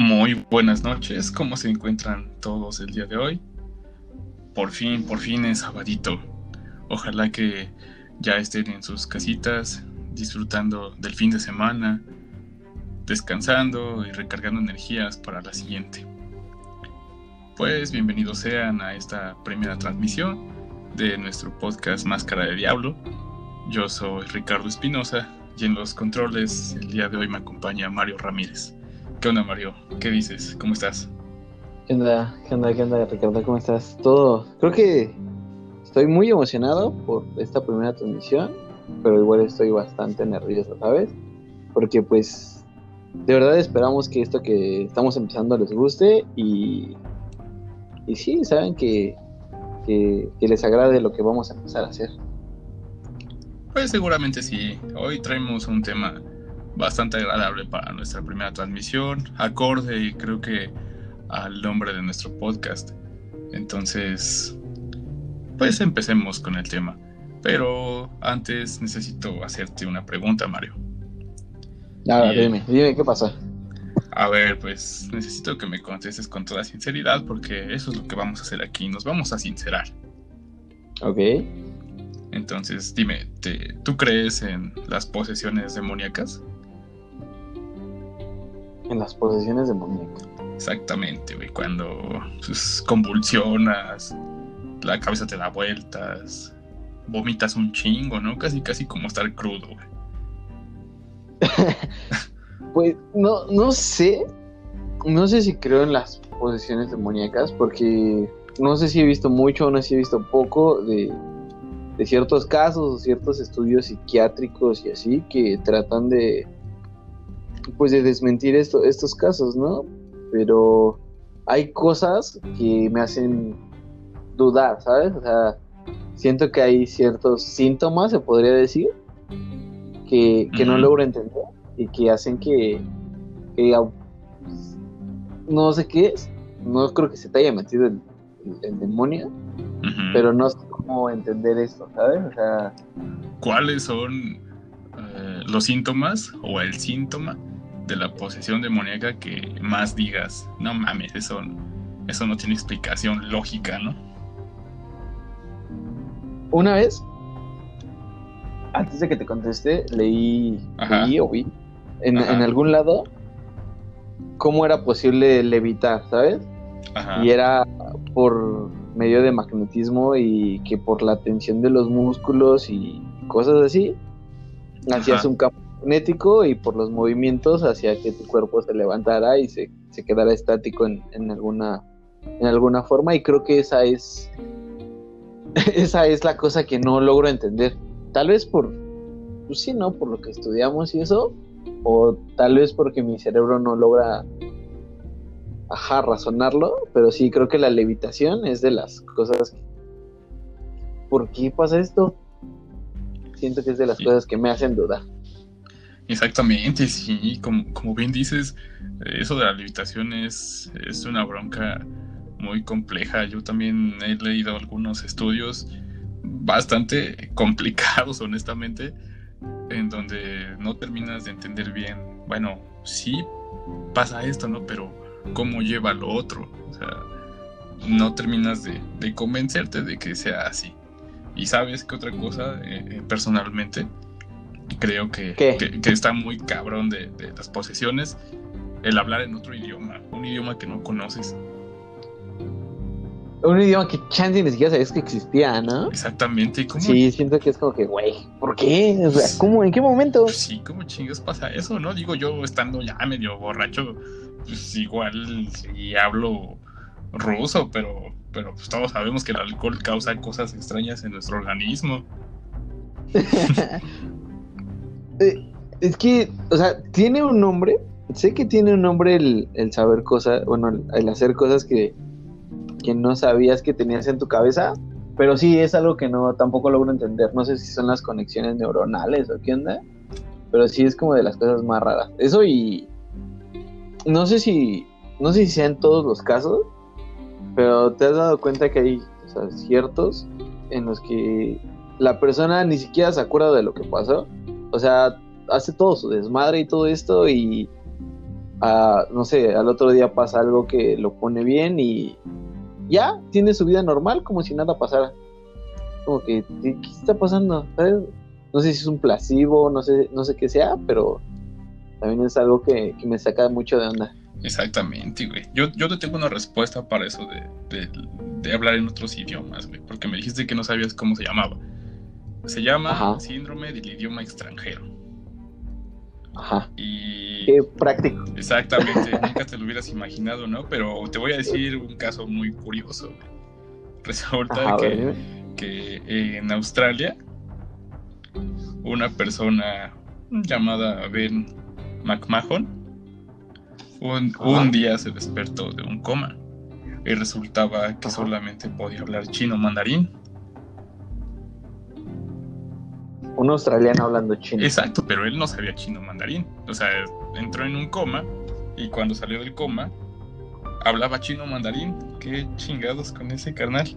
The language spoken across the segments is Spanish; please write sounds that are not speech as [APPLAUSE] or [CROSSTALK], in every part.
Muy buenas noches, ¿cómo se encuentran todos el día de hoy? Por fin, por fin es sabadito. Ojalá que ya estén en sus casitas, disfrutando del fin de semana, descansando y recargando energías para la siguiente. Pues bienvenidos sean a esta primera transmisión de nuestro podcast Máscara de Diablo. Yo soy Ricardo Espinosa y en los controles el día de hoy me acompaña Mario Ramírez. ¿Qué onda, Mario? ¿Qué dices? ¿Cómo estás? ¿Qué onda? ¿Qué onda? ¿Qué onda, Ricardo? ¿Cómo estás? Todo. Creo que estoy muy emocionado por esta primera transmisión, pero igual estoy bastante nervioso, ¿sabes? Porque pues de verdad esperamos que esto que estamos empezando les guste y, y sí, saben que, que, que les agrade lo que vamos a empezar a hacer. Pues seguramente sí. Hoy traemos un tema bastante agradable para nuestra primera transmisión, acorde y creo que al nombre de nuestro podcast. Entonces, pues empecemos con el tema. Pero antes necesito hacerte una pregunta, Mario. Nada, dime, dime qué pasa. A ver, pues necesito que me contestes con toda sinceridad porque eso es lo que vamos a hacer aquí, nos vamos a sincerar. Ok. Entonces, dime, ¿tú crees en las posesiones demoníacas? En las posesiones demoníacas. Exactamente, güey. Cuando pues, convulsionas, la cabeza te da vueltas, vomitas un chingo, ¿no? Casi, casi como estar crudo, güey. [LAUGHS] pues no, no sé. No sé si creo en las posesiones demoníacas, porque no sé si he visto mucho o no sé si he visto poco de, de ciertos casos o ciertos estudios psiquiátricos y así que tratan de pues de desmentir esto, estos casos, ¿no? Pero hay cosas que me hacen dudar, ¿sabes? O sea, siento que hay ciertos síntomas, se podría decir, que, no logro entender y que hacen que, no sé qué es, no creo que se te haya metido el, demonio, pero no sé cómo entender esto, ¿sabes? O sea, ¿cuáles son eh, los síntomas o el síntoma de la posesión demoníaca que más digas, no mames, eso, eso no tiene explicación lógica, ¿no? Una vez, antes de que te conteste, leí, leí o vi en, algún lado cómo era posible levitar, ¿sabes? Y era por medio de magnetismo y que por la tensión de los músculos y cosas así, hacías un campo magnético y por los movimientos hacia que tu cuerpo se levantara y se, quedara estático en, alguna en alguna forma. Y creo que esa es [LAUGHS] esa es la cosa que no logro entender. Tal vez por pues sí no por lo que estudiamos y eso o tal vez porque mi cerebro no logra ajá razonarlo pero sí creo que la levitación es de las cosas ¿por qué pasa esto? siento que es de las cosas que me hacen dudar Exactamente, sí, como, como bien dices, eso de la levitación es, es una bronca muy compleja. Yo también he leído algunos estudios bastante [LAUGHS] complicados, honestamente, en donde no terminas de entender bien, bueno, sí pasa esto, ¿no? Pero ¿cómo lleva lo otro? O sea, no terminas de, convencerte de que sea así. Y sabes que otra cosa, eh, eh, personalmente, creo que, que, está muy cabrón de, las posesiones el hablar en otro idioma, un idioma que no conoces. Un idioma que chance ni siquiera sabías que existía, ¿no? Exactamente. ¿Cómo? Sí, siento que es como que, güey, ¿por qué? O sea, ¿cómo? ¿En qué momento? Sí, ¿cómo chingas pasa eso, no? Digo, yo estando ya medio borracho, pues igual sí hablo ruso, pero, pero pues todos sabemos que el alcohol causa cosas extrañas en nuestro organismo. [LAUGHS] Eh, es que, o sea, tiene un nombre. Sé que tiene un nombre el, saber cosas, bueno, el, hacer cosas que, que no sabías que tenías en tu cabeza. Pero sí es algo que no tampoco logro entender. No sé si son las conexiones neuronales o qué onda. Pero sí es como de las cosas más raras. Eso y. No sé si. No sé si sea en todos los casos. Pero te has dado cuenta que hay ciertos en los que la persona ni siquiera se acuerda de lo que pasó o sea, hace todo su desmadre y todo esto y, no sé, al otro día pasa algo que lo pone bien y ya tiene su vida normal como si nada pasara. Como que, ¿qué, está pasando? No sé si es un placebo, no sé, no sé qué sea, pero también es algo que, me saca mucho de onda. Exactamente, güey. Yo, yo te tengo una respuesta para eso de, de, hablar en otros idiomas, güey, porque me dijiste que no sabías cómo se llamaba. Se llama síndrome del idioma extranjero. Ajá. Y... Qué práctico. Exactamente, [LAUGHS] nunca te lo hubieras imaginado, ¿no? Pero te voy a decir un caso muy curioso. Resulta que, que en Australia una persona llamada Ben McMahon un, un día se despertó de un coma y resultaba que solamente podía hablar chino mandarín. Un australiano hablando chino. Exacto, pero él no sabía chino mandarín. O sea, entró en un coma y cuando salió del coma hablaba chino mandarín. Qué chingados con ese carnal.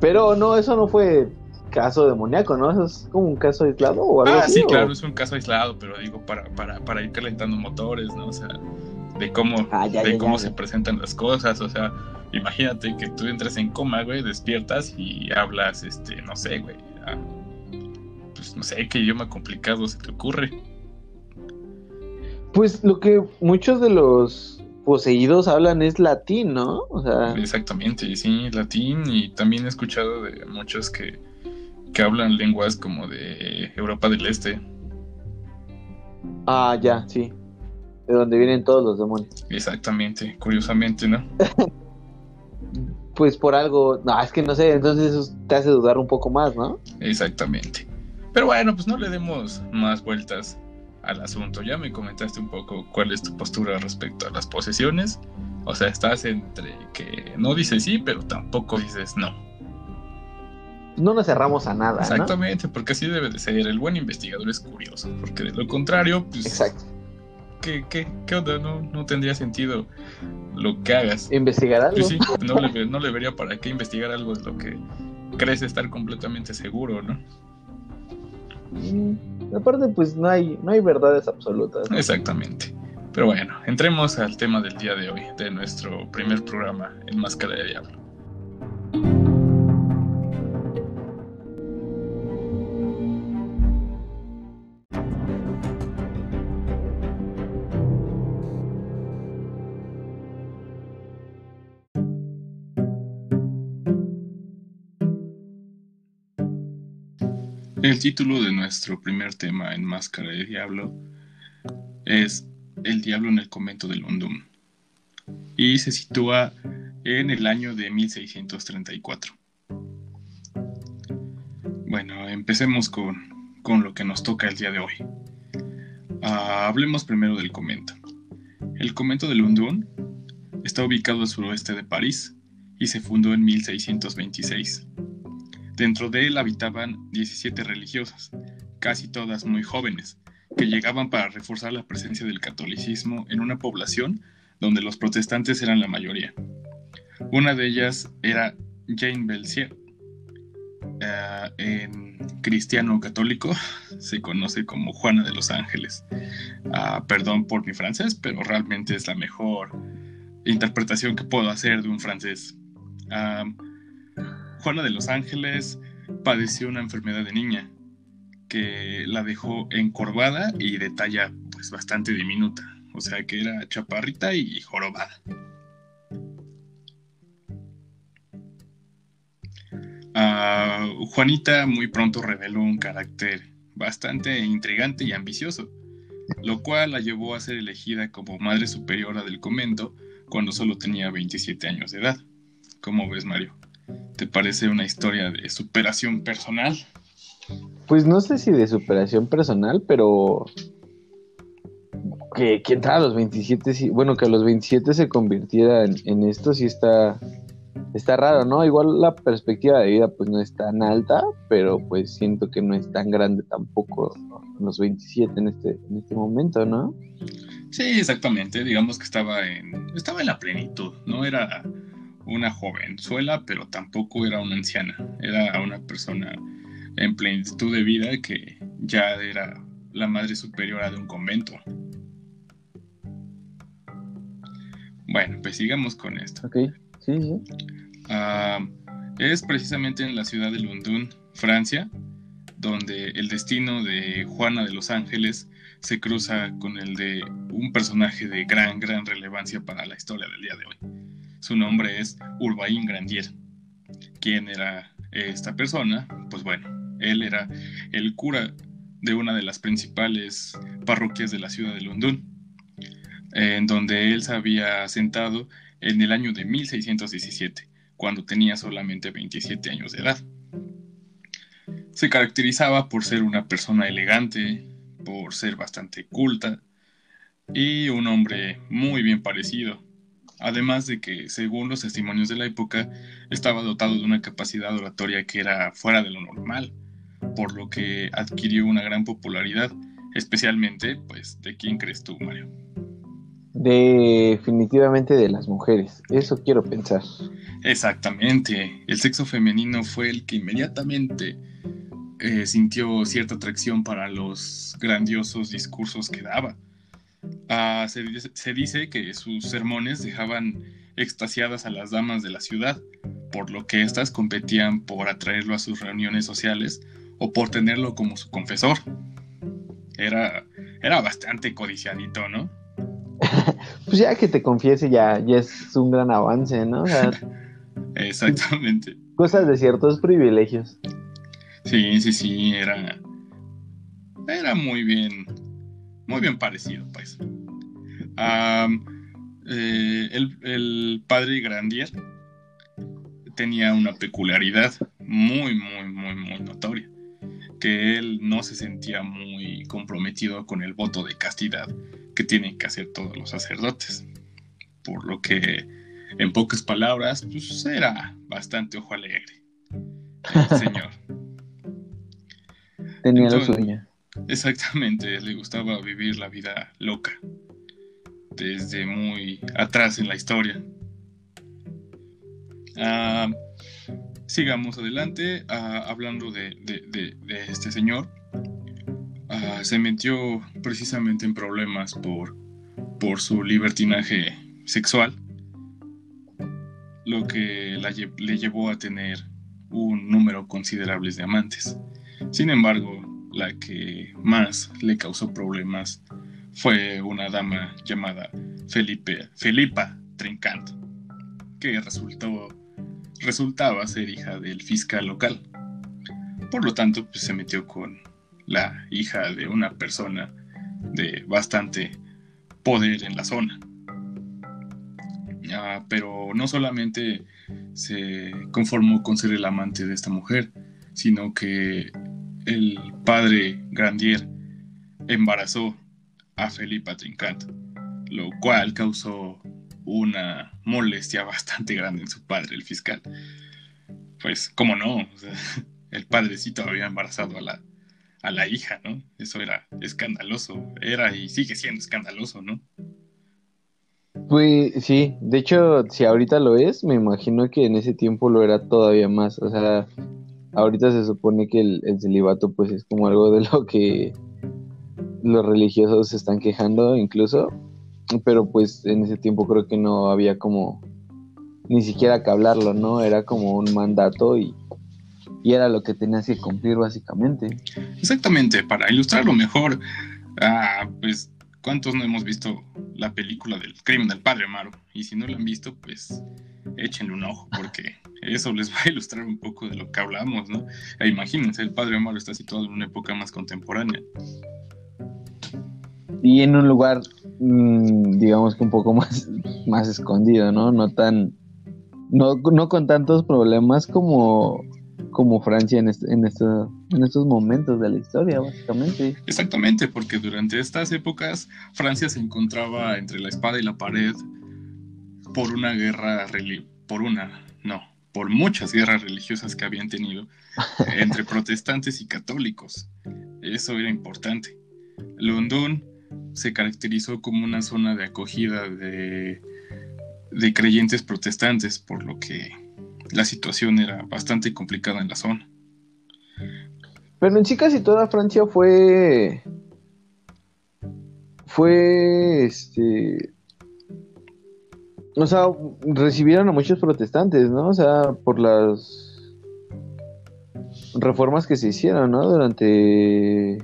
Pero no, eso no fue caso demoníaco, ¿no? Eso es como un caso aislado o algo ah, sí, claro, es un caso aislado, pero digo, para, para, para ir calentando motores, ¿no? O sea, de cómo, ah, de cómo se presentan las cosas, o sea, imagínate que tú entres en coma, güey, despiertas y hablas, este, no sé, güey, pues no sé, qué idioma complicado se te ocurre. Pues lo que muchos de los poseídos hablan es latín, ¿no? O sea... Exactamente, sí, latín y también he escuchado de muchos que que hablan lenguas como de Europa del Este. Ah, ya, sí. De donde vienen todos los demonios. Exactamente, curiosamente, ¿no? [LAUGHS] pues por algo, no, es que no sé, entonces eso te hace dudar un poco más, ¿no? Exactamente. Pero bueno, pues no le demos más vueltas al asunto. Ya me comentaste un poco cuál es tu postura respecto a las posesiones. O sea, estás entre que no dices sí, pero tampoco dices no no nos cerramos a nada. Exactamente, porque así debe de ser. El buen investigador es curioso, porque de lo contrario, pues. Exacto. ¿Qué, qué, qué onda? No, no tendría sentido lo que hagas. ¿Investigar algo? Pues sí, no le, no le vería para qué investigar algo de lo que crees estar completamente seguro, ¿no? Mm, aparte, pues no hay, no hay verdades absolutas. Exactamente. Pero bueno, entremos al tema del día de hoy, de nuestro primer programa en Máscara de Diablo. El título de nuestro primer tema en Máscara de Diablo es El Diablo en el convento de London y se sitúa en el año de 1634. Bueno, empecemos con, con lo que nos toca el día de hoy. Ah, hablemos primero del convento. El convento de London está ubicado al suroeste de París y se fundó en 1626. Dentro de él habitaban 17 religiosas, casi todas muy jóvenes, que llegaban para reforzar la presencia del catolicismo en una población donde los protestantes eran la mayoría. Una de ellas era Jane Belsier. Eh, en cristiano católico [LAUGHS] se conoce como Juana de los Ángeles. Ah, perdón por mi francés, pero realmente es la mejor interpretación que puedo hacer de un francés. Ah, Juana de los Ángeles padeció una enfermedad de niña que la dejó encorvada y de talla pues bastante diminuta, o sea que era chaparrita y jorobada. Ah, Juanita muy pronto reveló un carácter bastante intrigante y ambicioso, lo cual la llevó a ser elegida como madre superiora del convento cuando solo tenía 27 años de edad. ¿Cómo ves, Mario? ¿Te parece una historia de superación personal? Pues no sé si de superación personal, pero que, que entrara a los 27, bueno, que a los 27 se convirtiera en, esto, sí está, está raro, ¿no? Igual la perspectiva de vida pues no es tan alta, pero pues siento que no es tan grande tampoco los 27 en este, en este momento, ¿no? Sí, exactamente, digamos que estaba en, estaba en la plenitud, ¿no? Era una jovenzuela, pero tampoco era una anciana, era una persona en plenitud de vida que ya era la madre superiora de un convento. Bueno, pues sigamos con esto. Ok, sí, sí. Ah, es precisamente en la ciudad de Lundun, Francia, donde el destino de Juana de los Ángeles se cruza con el de un personaje de gran, gran relevancia para la historia del día de hoy. Su nombre es Urbain Grandier. ¿Quién era esta persona? Pues bueno, él era el cura de una de las principales parroquias de la ciudad de Lundun, en donde él se había asentado en el año de 1617, cuando tenía solamente 27 años de edad. Se caracterizaba por ser una persona elegante, por ser bastante culta y un hombre muy bien parecido. Además de que, según los testimonios de la época, estaba dotado de una capacidad oratoria que era fuera de lo normal, por lo que adquirió una gran popularidad, especialmente, pues, ¿de quién crees tú, Mario? Definitivamente de las mujeres, eso quiero pensar. Exactamente, el sexo femenino fue el que inmediatamente eh, sintió cierta atracción para los grandiosos discursos que daba. Se, se, dice que sus sermones dejaban extasiadas a las damas de la ciudad, por lo que éstas competían por atraerlo a sus reuniones sociales o por tenerlo como su confesor. Era, era bastante codiciadito, ¿no? [LAUGHS] pues ya que te confiese ya, ya es un gran avance, ¿no? [LAUGHS] Exactamente. Cosas de ciertos privilegios. Sí, sí, sí, era. Era muy bien. Muy bien parecido, pues. Eh, el, padre Grandier tenía una peculiaridad muy, muy, muy, muy notoria. Que él no se sentía muy comprometido con el voto de castidad que tienen que hacer todos los sacerdotes. Por lo que, en pocas palabras, pues era bastante ojo alegre. El [LAUGHS] señor. Tenía lo suyo. [LAUGHS] Exactamente, le gustaba vivir la vida loca. Desde muy atrás en la historia. Ah, sigamos adelante ah, hablando de, este señor. Ah, se metió precisamente en problemas por, por su libertinaje sexual, lo que le llevó a tener un número considerable de amantes. Sin embargo, la que más le causó problemas fue una dama llamada Felipe, Felipa Trincant, que resultó, resultaba ser hija del fiscal local. Por lo tanto, pues, se metió con la hija de una persona de bastante poder en la zona. Ah, pero no solamente se conformó con ser el amante de esta mujer, sino que el padre Grandier embarazó a Felipa Trincant, lo cual causó una molestia bastante grande en su padre, el fiscal. Pues, ¿cómo no? [LAUGHS] el padrecito había embarazado a la, a la hija, ¿no? Eso era escandaloso, era y sigue siendo escandaloso, ¿no? Pues sí, de hecho, si ahorita lo es, me imagino que en ese tiempo lo era todavía más, o sea, ahorita se supone que el, celibato pues es como algo de lo que los religiosos se están quejando incluso, pero pues en ese tiempo creo que no había como ni siquiera que hablarlo, ¿no? Era como un mandato y, y era lo que tenías que cumplir básicamente. Exactamente, para ilustrarlo mejor, ah, pues ¿cuántos no hemos visto la película del crimen del padre Amaro? Y si no lo han visto, pues échenle un ojo, porque [LAUGHS] eso les va a ilustrar un poco de lo que hablamos, ¿no? E imagínense, el Padre Amaro está situado en una época más contemporánea. Y en un lugar, mm, digamos que un poco más, más escondido, ¿no? No tan. No, no con tantos problemas como, como Francia en, en, en estos momentos de la historia, básicamente. Exactamente, porque durante estas épocas Francia se encontraba entre la espada y la pared por una guerra, por una, no, por muchas guerras religiosas que habían tenido [LAUGHS] entre protestantes y católicos. Eso era importante. London se caracterizó como una zona de acogida de, de creyentes protestantes, por lo que la situación era bastante complicada en la zona. Pero en sí casi toda Francia fue fue este O sea, recibieron a muchos protestantes, ¿no? O sea, por las reformas que se hicieron, ¿no? Durante...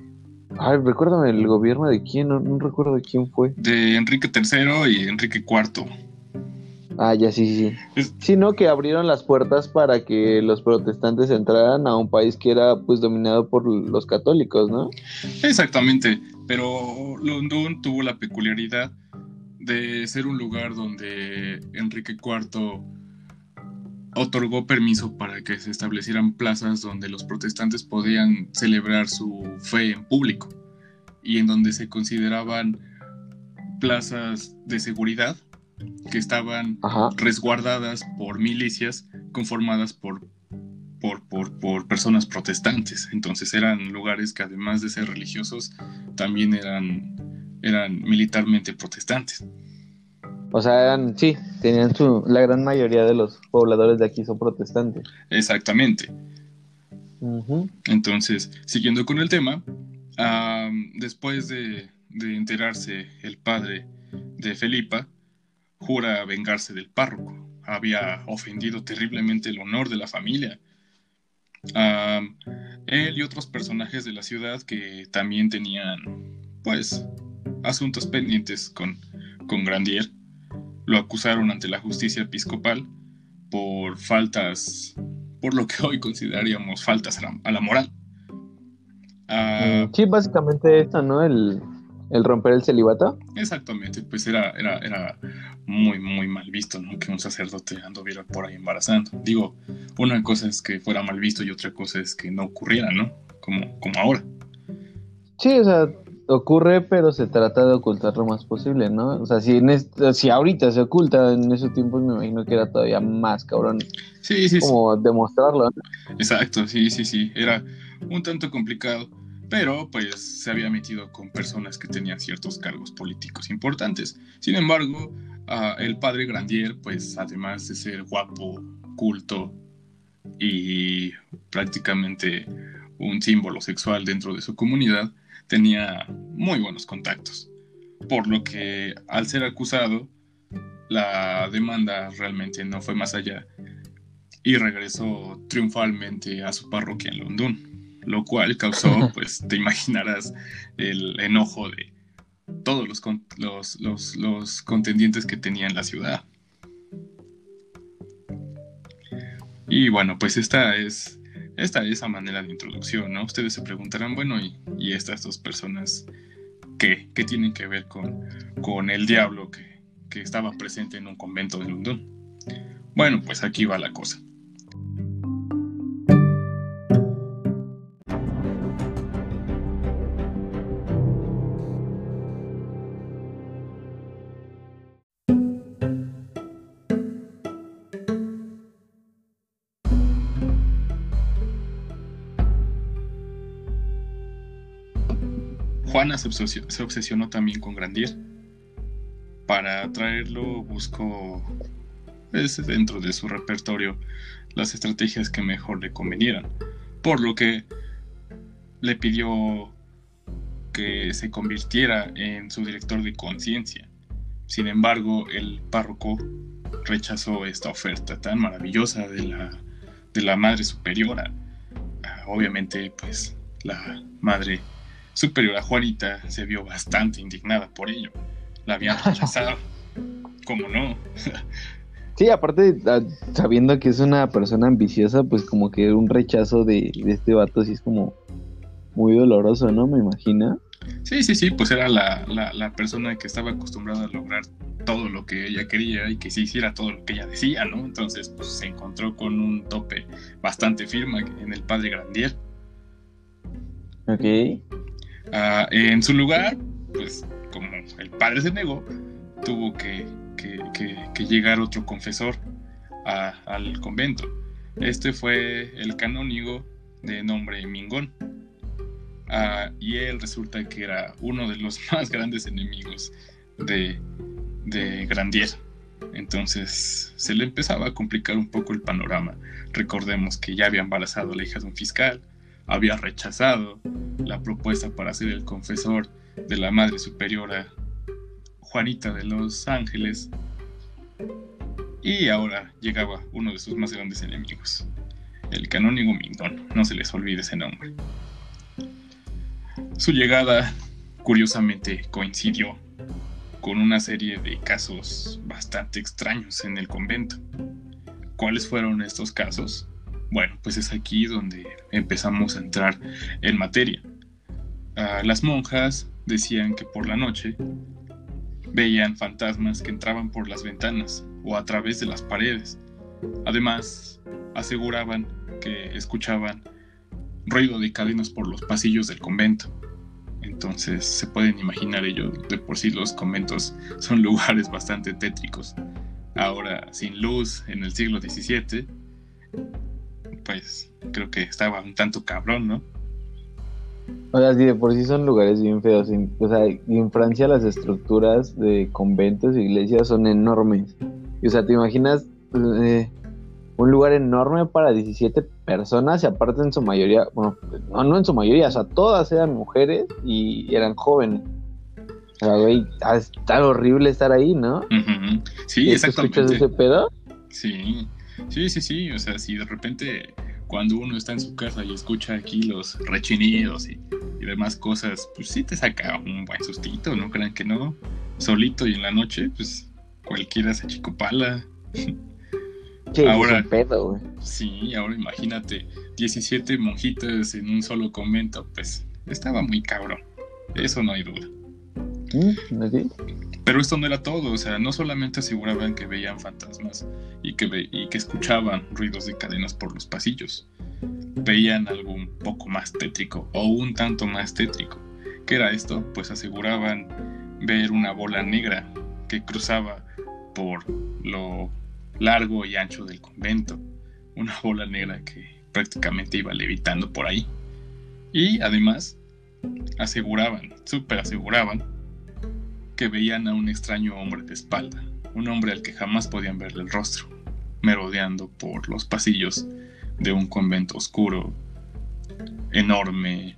Ay, recuérdame el gobierno de quién, no, no recuerdo de quién fue. De Enrique III y Enrique IV. Ah, ya sí, sí, sí. Sino que abrieron las puertas para que los protestantes entraran a un país que era pues dominado por los católicos, ¿no? Exactamente, pero London tuvo la peculiaridad de ser un lugar donde Enrique IV otorgó permiso para que se establecieran plazas donde los protestantes podían celebrar su fe en público y en donde se consideraban plazas de seguridad que estaban resguardadas por milicias conformadas por, por, por, personas protestantes. Entonces eran lugares que además de ser religiosos, también eran, eran militarmente protestantes. O sea, eran, sí, tenían su, la gran mayoría de los pobladores de aquí son protestantes. Exactamente. Entonces, siguiendo con el tema, después de, de enterarse el padre de Felipa, jura vengarse del párroco. Había ofendido terriblemente el honor de la familia. él y otros personajes de la ciudad que también tenían, pues, asuntos pendientes con, con Grandier, lo acusaron ante la justicia episcopal por faltas, por lo que hoy consideraríamos faltas a la, moral. Ah, sí, básicamente esto, ¿no? El, el romper el celibato. Exactamente, pues era, era, era muy, muy mal visto, ¿no? Que un sacerdote anduviera por ahí embarazando. Digo, una cosa es que fuera mal visto y otra cosa es que no ocurriera, ¿no? Como, como ahora. Sí, o sea, ocurre, pero se trata de ocultar lo más posible, ¿no? O sea, si, en si ahorita se oculta, en esos tiempos me imagino que era todavía más cabrón. Sí, sí, como demostrarlo. Exacto, sí, sí, sí. Era un tanto complicado pero pues se había metido con personas que tenían ciertos cargos políticos importantes. Sin embargo, el padre Grandier, pues además de ser guapo, culto y prácticamente un símbolo sexual dentro de su comunidad, tenía muy buenos contactos. Por lo que al ser acusado, la demanda realmente no fue más allá y regresó triunfalmente a su parroquia en London lo cual causó, [LAUGHS] pues te imaginarás, el enojo de todos los, los, los, contendientes que tenía en la ciudad. Y bueno, pues esta es, esta es manera de introducción, ¿no? Ustedes se preguntarán, bueno, ¿y, y estas dos personas qué, qué tienen que ver con, con el diablo que, que estaba presente en un convento de London? Bueno, pues aquí va la cosa. Juana se, obsesionó también con Grandier. Para traerlo buscó pues, dentro de su repertorio las estrategias que mejor le convenieran, por lo que le pidió que se convirtiera en su director de conciencia. Sin embargo, el párroco rechazó esta oferta tan maravillosa de la, de la Madre Superiora. Ah, obviamente, pues la Madre superior a Juanita se vio bastante indignada por ello. La habían [LAUGHS] rechazado. ¿Cómo no? sí, aparte, ah, sabiendo que es una persona ambiciosa, pues como que un rechazo de, este vato sí es como muy doloroso, ¿no? Me imagino. Sí, sí, sí, pues era la, la, persona que estaba acostumbrada a lograr todo lo que ella quería y que se hiciera todo lo que ella decía, ¿no? Entonces, pues se encontró con un tope bastante firme en el padre Grandier. Ok. Ah, en su lugar, pues como el padre se negó, tuvo que, llegar otro confesor al convento. Este fue el canónigo de nombre Mingón. Ah, y él resulta que era uno de los [LAUGHS] más grandes enemigos de, de Grandier. Entonces se le empezaba a complicar un poco el panorama. Recordemos que ya había embarazado a la hija de un fiscal, había rechazado la propuesta para ser el confesor de la Madre Superiora Juanita de los Ángeles Y ahora llegaba uno de sus más grandes enemigos, el canónigo Mingón, no se les olvide ese nombre. Su llegada, curiosamente, coincidió con una serie de casos bastante extraños en el convento. ¿Cuáles fueron estos casos? Bueno, pues es aquí donde empezamos a entrar en materia. Ah, las monjas decían que por la noche veían fantasmas que entraban por las ventanas o a través de las paredes. Además, aseguraban que escuchaban ruido de cadenas por los pasillos del convento. Entonces se pueden imaginar ellos, de por sí los conventos son [LAUGHS] lugares bastante tétricos. Ahora, sin luz en el siglo XVII, pues creo que estaba un tanto cabrón, ¿no? O sea, sí, de por sí son lugares bien feos. o sea, y en Francia las estructuras de conventos e iglesias son enormes. Y, o sea, ¿te imaginas eh, un lugar enorme para 17 personas? Y aparte en su mayoría, bueno, no, no en su mayoría, o sea, todas eran mujeres y eran jóvenes. O sea, güey, está horrible estar ahí, ¿no? Sí, exactamente. ¿Escuchas ese pedo? Sí, sí, sí, sí. O sea, si de repente cuando uno está en su casa y escucha aquí los rechinidos y, demás cosas, pues sí te saca un buen sustito, no crean que no. Solito y en la noche, pues cualquiera se chicopala. Sí, ahora, pedo, Sí, ahora imagínate, 17 monjitas en un solo convento, pues estaba muy cabrón. Eso no hay duda. Pero esto no era todo, o sea, no solamente aseguraban que veían fantasmas y que, y que escuchaban ruidos de cadenas por los pasillos, veían algo un poco más tétrico o un tanto más tétrico. ¿Qué era esto? Pues aseguraban ver una bola negra que cruzaba por lo largo y ancho del convento, una bola negra que prácticamente iba levitando por ahí. Y además aseguraban, súper aseguraban, que veían a un extraño hombre de espalda, un hombre al que jamás podían verle el rostro, merodeando por los pasillos de un convento oscuro, enorme.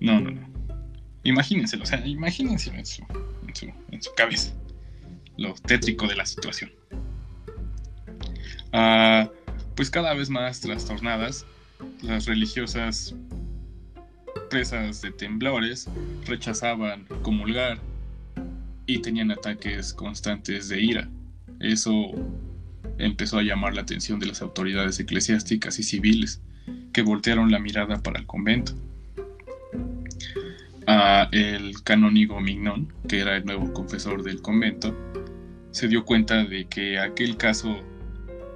No, no, no. Imagínenselo, o sea, imagínenselo en su, en su, en su cabeza, lo tétrico de la situación. Ah, pues cada vez más trastornadas, las religiosas presas de temblores rechazaban comulgar y tenían ataques constantes de ira. Eso empezó a llamar la atención de las autoridades eclesiásticas y civiles, que voltearon la mirada para el convento. El canónigo Mignon, que era el nuevo confesor del convento, se dio cuenta de que aquel caso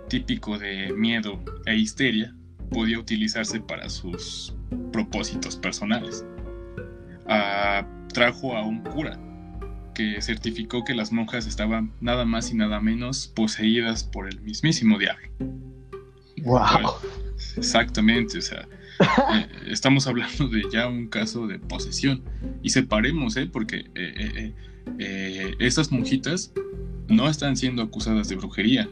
típico de miedo e histeria podía utilizarse para sus propósitos personales. Ah, trajo a un cura que certificó que las monjas estaban nada más y nada menos poseídas por el mismísimo diablo. Wow. exactamente, o sea, [LAUGHS] eh, estamos hablando de ya un caso de posesión. Y separemos, ¿eh? Porque eh, eh, estas monjitas no están siendo acusadas de brujería.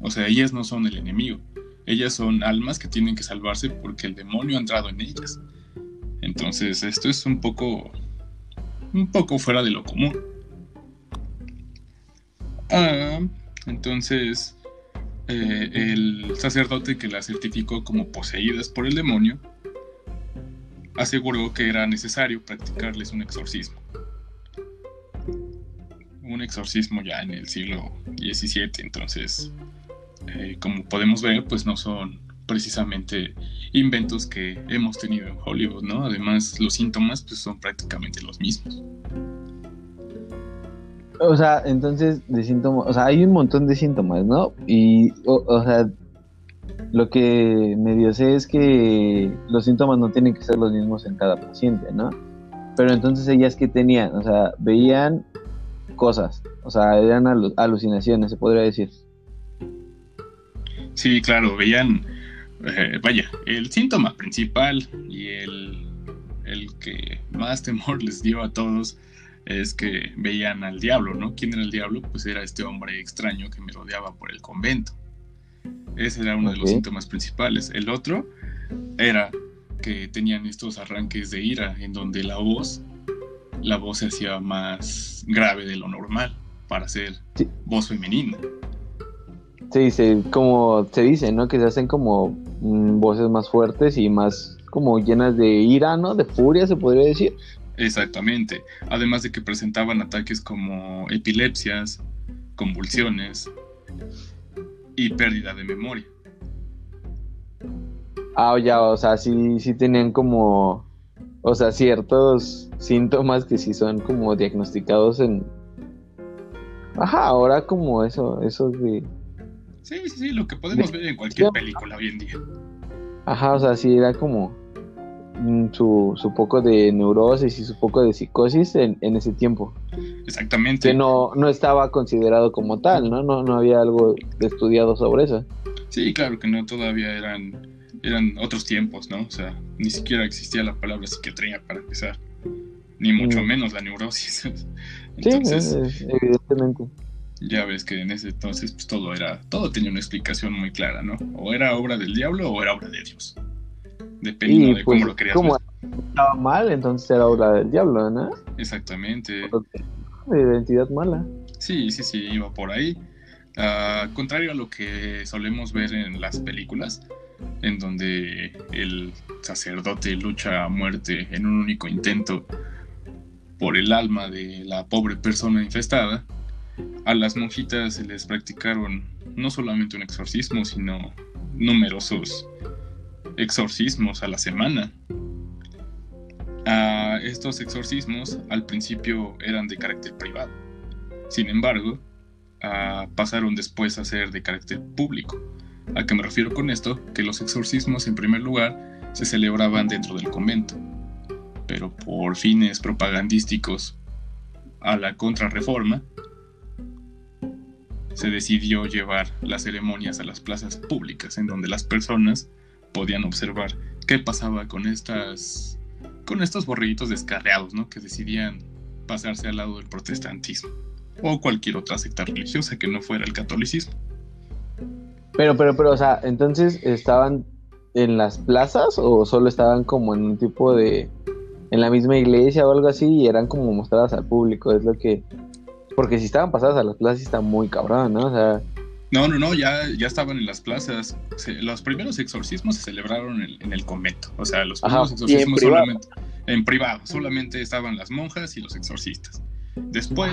O sea, ellas no son el enemigo. Ellas son almas que tienen que salvarse porque el demonio ha entrado en ellas. Entonces, esto es un poco un poco fuera de lo común. Ah, entonces, eh, el sacerdote que la certificó como poseídas por el demonio aseguró que era necesario practicarles un exorcismo. Un exorcismo ya en el siglo XVII, entonces, eh, como podemos ver, pues no son precisamente inventos que hemos tenido en Hollywood, ¿no? Además, los síntomas pues, son prácticamente los mismos. O sea, entonces, de síntomas, o sea, hay un montón de síntomas, ¿no? Y, o, sea, lo que medio sé es que los síntomas no tienen que ser los mismos en cada paciente, ¿no? Pero entonces ellas que tenían, o sea, veían cosas, o sea, eran alucinaciones, se podría decir. Sí, claro, veían eh, vaya, el síntoma principal y el, el que más temor [LAUGHS] les dio a todos es que veían al diablo, ¿no? ¿Quién era el diablo? Pues era este hombre extraño que me rodeaba por el convento. Ese era uno de los síntomas principales. El otro era que tenían estos arranques de ira en donde la voz, la voz se hacía más grave de lo normal para ser voz femenina. Sí, se, como se dice, ¿no? Que se hacen como mm, voces más fuertes y más como llenas de ira, ¿no? De furia, se podría decir. Exactamente. Además de que presentaban ataques como epilepsias, convulsiones y pérdida de memoria. Ah, ya, o sea, sí, sí tenían como, o sea, ciertos síntomas que sí son como diagnosticados en... Ajá, ahora como eso, eso de... Sí, sí, sí, lo que podemos ver en cualquier película hoy en día. Ajá, o sea, sí era como mm, su, su poco de neurosis y su poco de psicosis en, en ese tiempo. Exactamente. Que no, no estaba considerado como tal, ¿no? ¿no? No había algo estudiado sobre eso. Sí, claro que no, todavía eran, eran otros tiempos, ¿no? O sea, ni siquiera existía la palabra psiquiatría para empezar, ni mucho mm. menos la neurosis. [LAUGHS] entonces, sí, evidentemente. Ya ves que en ese entonces pues, todo era, todo tenía una explicación muy clara, ¿no? O era obra del diablo o era obra de Dios. Dependiendo de cómo pues, lo querías como Estaba mal, entonces era obra del diablo, ¿no? Exactamente de identidad mala. Sí, sí, sí, iba por ahí. Uh, contrario a lo que solemos ver en las películas, en donde el sacerdote lucha a muerte en un único intento por el alma de la pobre persona infestada, a las monjitas se les practicaron no solamente un exorcismo, sino numerosos exorcismos a la semana. Uh, estos exorcismos al principio eran de carácter privado. Sin embargo, uh, pasaron después a ser de carácter público. ¿A qué me refiero con esto? Que los exorcismos en primer lugar se celebraban dentro del convento, pero por fines propagandísticos a la contrarreforma, se decidió llevar las ceremonias a las plazas públicas, en donde las personas podían observar qué pasaba con estas con estos borreguitos descarriados, ¿no? Que decidían pasarse al lado del protestantismo o cualquier otra secta religiosa que no fuera el catolicismo. Pero, pero, pero, o sea, entonces estaban en las plazas o solo estaban como en un tipo de, en la misma iglesia o algo así y eran como mostradas al público, es lo que, porque si estaban pasadas a las plazas está muy cabrón, ¿no? O sea, no, no, no, ya, ya estaban en las plazas. los primeros exorcismos se celebraron en, el convento. O sea, los primeros exorcismos solamente en privado, solamente estaban las monjas y los exorcistas. Después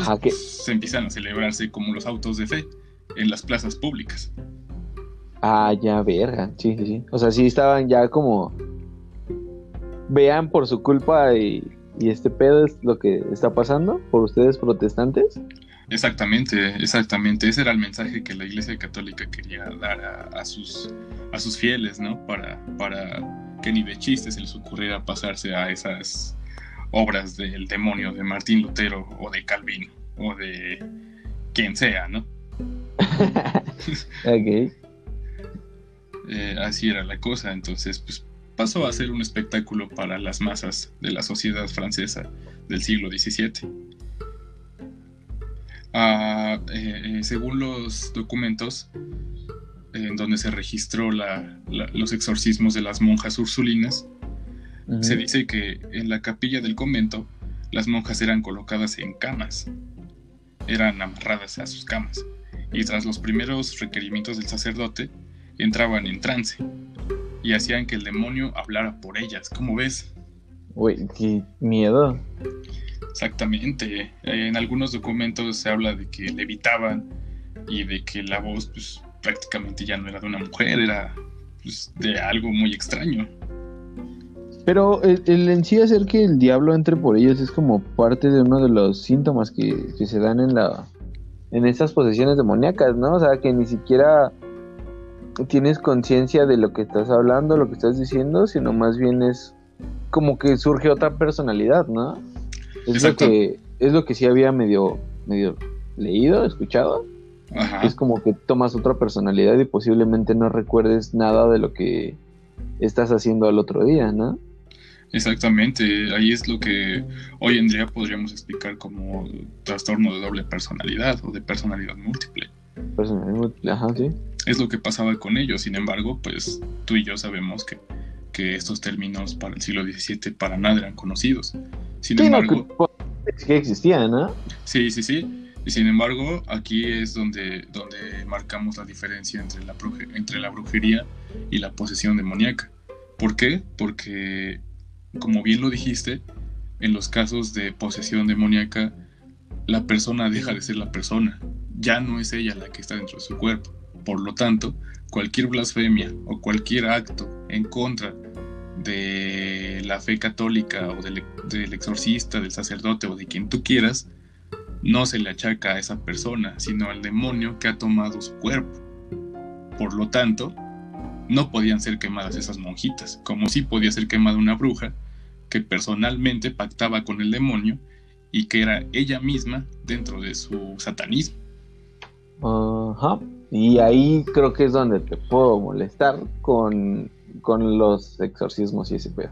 se empiezan a celebrarse como los autos de fe en las plazas públicas. Ah, ya, verga, sí, sí, sí. O sea, sí estaban ya como. Vean por su culpa y, y este pedo es lo que está pasando por ustedes protestantes. Exactamente, exactamente. Ese era el mensaje que la Iglesia Católica quería dar a, sus, a sus fieles, ¿no? Para, para que ni de chiste se les ocurriera pasarse a esas obras del demonio de Martín Lutero o de Calvino o de quien sea, ¿no? [LAUGHS] ok. Eh, así era la cosa, entonces pues pasó a ser un espectáculo para las masas de la sociedad francesa del siglo XVII. Ah, eh, eh, según los documentos en donde se registró los exorcismos de las monjas ursulinas, se dice que en la capilla del convento las monjas eran colocadas en camas, eran amarradas a sus camas, y tras los primeros requerimientos del sacerdote, entraban en trance y hacían que el demonio hablara por ellas. ¿Cómo ves? Uy, qué miedo. Exactamente. En algunos documentos se habla de que levitaban y de que la voz pues, prácticamente ya no era de una mujer, era pues, de algo muy extraño. Pero el, en sí hacer que el diablo entre por ellos es como parte de uno de los síntomas que, que se dan en la en estas posesiones demoníacas, ¿no? O sea, que ni siquiera tienes conciencia de lo que estás hablando, lo que estás diciendo, sino más bien es como que surge otra personalidad, ¿no? Es lo que es lo que sí había medio medio leído, escuchado. Es como que tomas otra personalidad y posiblemente no recuerdes nada de lo que estás haciendo al otro día, ¿no? Exactamente, ahí es lo que hoy en día podríamos explicar como trastorno de doble personalidad o de personalidad múltiple. Personalidad múltiple, ajá, sí. Es lo que pasaba con ellos, sin embargo, pues tú y yo sabemos que, que estos términos para el siglo XVII para nada eran conocidos. Sin embargo. que, existían, ¿no? Sí, sí, sí. Y sin embargo, aquí es donde, donde marcamos la diferencia entre la, entre la brujería y la posesión demoníaca. ¿Por qué? Porque, como bien lo dijiste, en los casos de posesión demoníaca, la persona deja de ser la persona. Ya no es ella la que está dentro de su cuerpo. Por lo tanto, cualquier blasfemia o cualquier acto en contra de la fe católica o del, exorcista, del sacerdote o de quien tú quieras, no se le achaca a esa persona, sino al demonio que ha tomado su cuerpo. Por lo tanto, no podían ser quemadas esas monjitas, como si podía ser quemada una bruja que personalmente pactaba con el demonio y que era ella misma dentro de su satanismo. Ajá. Y ahí creo que es donde te puedo molestar con, con los exorcismos y ese pedo.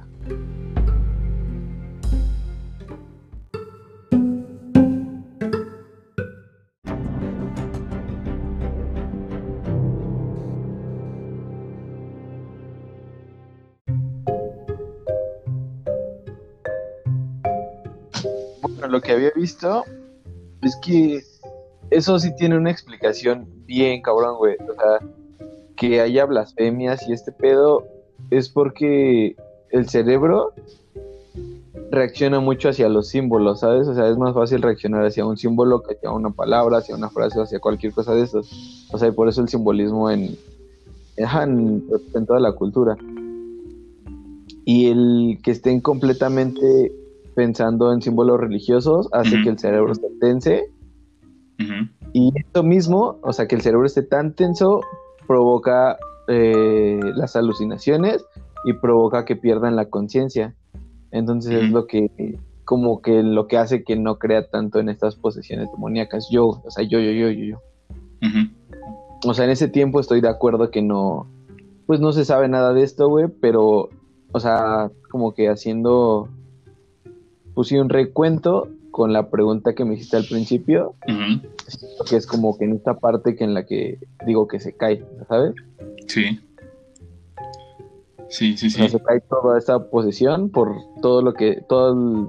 lo que había visto es que eso sí tiene una explicación bien cabrón, güey. O sea, que haya blasfemias y este pedo es porque el cerebro reacciona mucho hacia los símbolos, ¿sabes? O sea, es más fácil reaccionar hacia un símbolo que hacia una palabra, hacia una frase, hacia cualquier cosa de estos. O sea, y por eso el simbolismo en, en, en toda la cultura. Y el que estén completamente pensando en símbolos religiosos hace que el cerebro se tense. Y esto mismo, o sea, que el cerebro esté tan tenso, provoca eh, las alucinaciones y provoca que pierdan la conciencia. Entonces es lo que, como que lo que hace que no crea tanto en estas posesiones demoníacas. Yo, o sea, yo, yo, yo, yo, yo. O sea, en ese tiempo estoy de acuerdo que no, pues no se sabe nada de esto, güey, pero, o sea, como que haciendo puse un recuento con la pregunta que me hiciste al principio, que es como que en esta parte que en la que digo que se cae, ¿sabes? Sí. Sí, sí, sí. se cae toda esta posesión por todo lo que, todo el,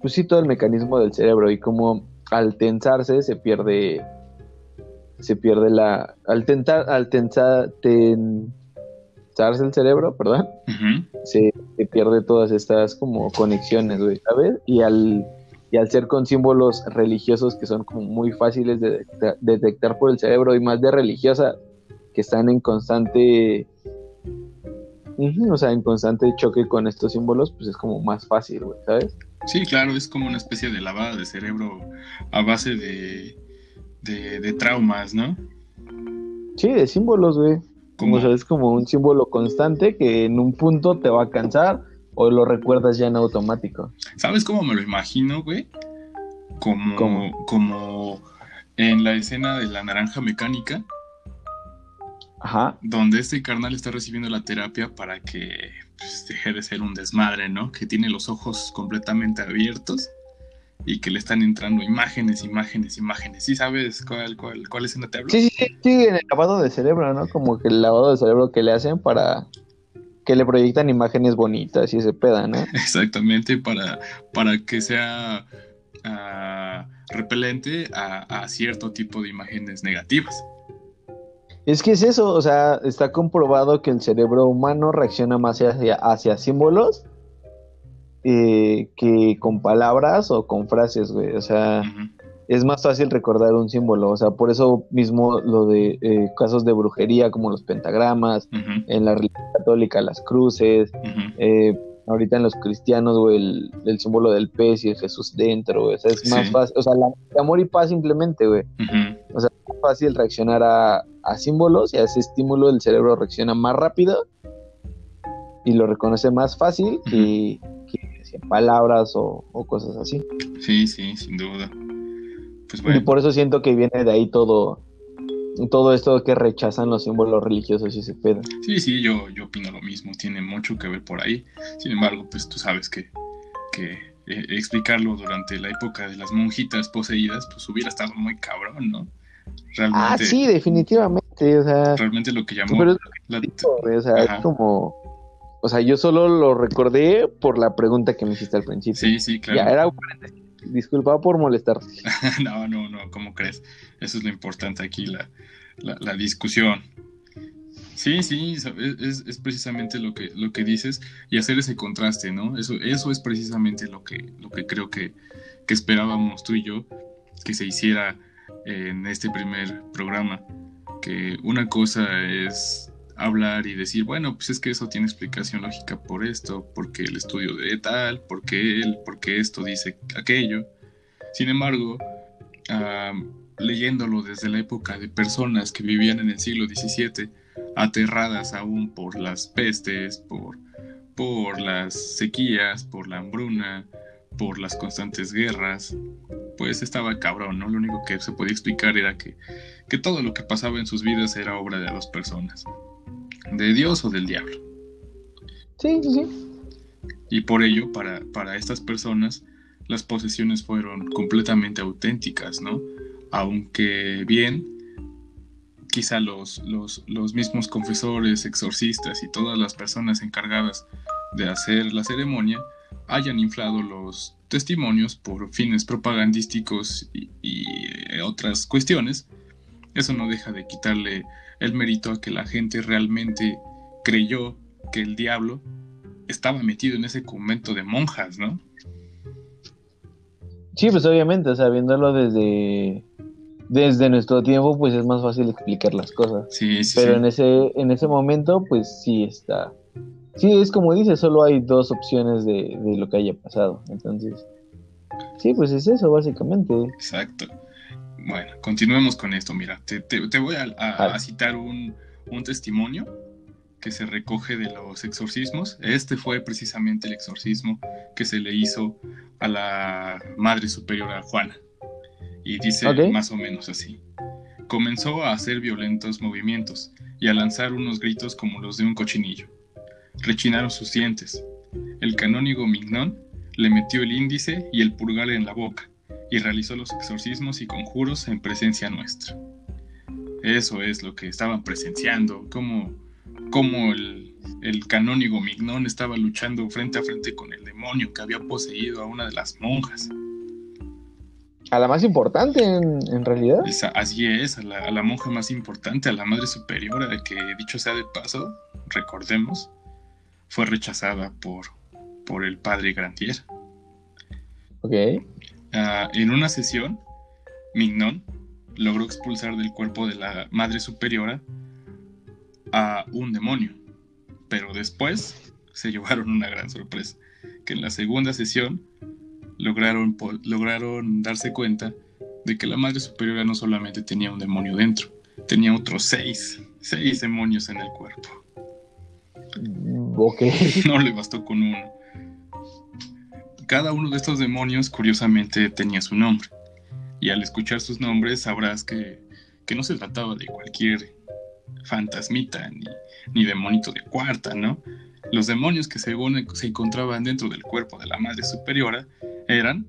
pues sí, todo el mecanismo del cerebro y como al tensarse se pierde, se pierde la, al tentar, al tensar, ten, el cerebro, perdón, se, pierde todas estas como conexiones, güey, ¿sabes? Y al, y al ser con símbolos religiosos que son como muy fáciles de detectar, por el cerebro y más de religiosa, que están en constante, o sea, en constante choque con estos símbolos, pues es como más fácil, güey, ¿sabes? Sí, claro, es como una especie de lavada de cerebro a base de, de, de traumas, ¿no? Sí, de símbolos, güey. Como... O es como un símbolo constante que en un punto te va a cansar o lo recuerdas ya en automático. ¿Sabes cómo me lo imagino, güey? Como, como en la escena de la naranja mecánica. Ajá. Donde este carnal está recibiendo la terapia para que pues, deje de ser un desmadre, ¿no? Que tiene los ojos completamente abiertos y que le están entrando imágenes, imágenes, imágenes. ¿Sí sabes cuál, cuál, cuál escena te hablo? Sí, sí, sí, en el lavado de cerebro, ¿no? Como que el lavado de cerebro que le hacen para que le proyectan imágenes bonitas y ese peda, ¿no? [LAUGHS] Exactamente, para, para que sea uh, repelente a, a, cierto tipo de imágenes negativas. Es que es eso, o sea, está comprobado que el cerebro humano reacciona más hacia, hacia símbolos eh, que con palabras o con frases, güey. O sea, es más fácil recordar un símbolo. O sea, por eso mismo lo de eh, casos de brujería, como los pentagramas, en la religión católica, las cruces, eh, ahorita en los cristianos, güey, el, símbolo del pez y el Jesús dentro. O sea, es más fácil. O sea, la, amor y paz simplemente, güey. O sea, es más fácil reaccionar a, a símbolos y a ese estímulo el cerebro reacciona más rápido y lo reconoce más fácil y palabras o, cosas así. Sí, sí, sin duda. Pues y por eso siento que viene de ahí todo, todo esto que rechazan los símbolos religiosos y ese pedo. Sí, sí, yo, yo opino lo mismo, tiene mucho que ver por ahí. Sin embargo, pues tú sabes que, que eh, explicarlo durante la época de las monjitas poseídas, pues hubiera estado muy cabrón, ¿no? Realmente, ah, sí, definitivamente, o sea... Realmente lo que llamó... o sea, es como o sea, yo solo lo recordé por la pregunta que me hiciste al principio. Sí, sí, claro. Ya era Disculpa por molestarte. [LAUGHS] no, no, no, ¿cómo crees? Eso es lo importante aquí, la, la, discusión. Sí, sí, es, es, precisamente lo que, lo que dices y hacer ese contraste, ¿no? Eso, eso es precisamente lo que, lo que creo que, que esperábamos tú y yo que se hiciera en este primer programa. Que una cosa es hablar y decir, bueno, pues es que eso tiene explicación lógica por esto, porque el estudio de tal, porque él, porque esto dice aquello. Sin embargo, leyéndolo desde la época de personas que vivían en el siglo XVII, aterradas aún por las pestes, por, por las sequías, por la hambruna, por las constantes guerras, pues estaba cabrón, ¿no? Lo único que se podía explicar era que, que todo lo que pasaba en sus vidas era obra de dos personas de Dios o del diablo. Sí, sí, sí. Y por ello, para, para estas personas, las posesiones fueron completamente auténticas, ¿no? Aunque bien, quizá los, los, los mismos confesores, exorcistas y todas las personas encargadas de hacer la ceremonia hayan inflado los testimonios por fines propagandísticos y, y, otras cuestiones, eso no deja de quitarle el mérito a que la gente realmente creyó que el diablo estaba metido en ese convento de monjas, ¿no? Sí, pues obviamente, o sea, viéndolo desde, desde nuestro tiempo, pues es más fácil explicar las cosas. Sí, sí. Pero en ese, en ese momento, pues sí está. Sí, es como dice, solo hay dos opciones de, de lo que haya pasado. Entonces, sí, pues es eso, básicamente. Exacto. Bueno, continuemos con esto. Mira, te, voy a, citar un, testimonio que se recoge de los exorcismos. Este fue precisamente el exorcismo que se le hizo a la Madre Superiora Juana. Y dice más o menos así. Comenzó a hacer violentos movimientos y a lanzar unos gritos como los de un cochinillo. Rechinaron sus dientes. El canónigo Mignón le metió el índice y el pulgar en la boca y realizó los exorcismos y conjuros en presencia nuestra. Eso es lo que estaban presenciando, como, como el, el canónigo Mignón estaba luchando frente a frente con el demonio que había poseído a una de las monjas. A la más importante, en, realidad. así es, a la, a la, monja más importante, a la madre superiora, que dicho sea de paso, recordemos, fue rechazada por, por el padre Grandier. Ok. Ah, en una sesión, Mignon logró expulsar del cuerpo de la Madre Superiora a un demonio, pero después se [LAUGHS] llevaron una gran sorpresa, que en la segunda sesión lograron, lograron darse cuenta de que la Madre Superiora no solamente tenía un demonio dentro, tenía otros seis, seis demonios en el cuerpo. Ok. [LAUGHS] No le bastó con uno cada uno de estos demonios curiosamente tenía su nombre. Y al escuchar sus nombres sabrás que, no se trataba de cualquier fantasmita ni, ni demonito de cuarta, ¿no? Los demonios que según se encontraban dentro del cuerpo de la Madre Superiora eran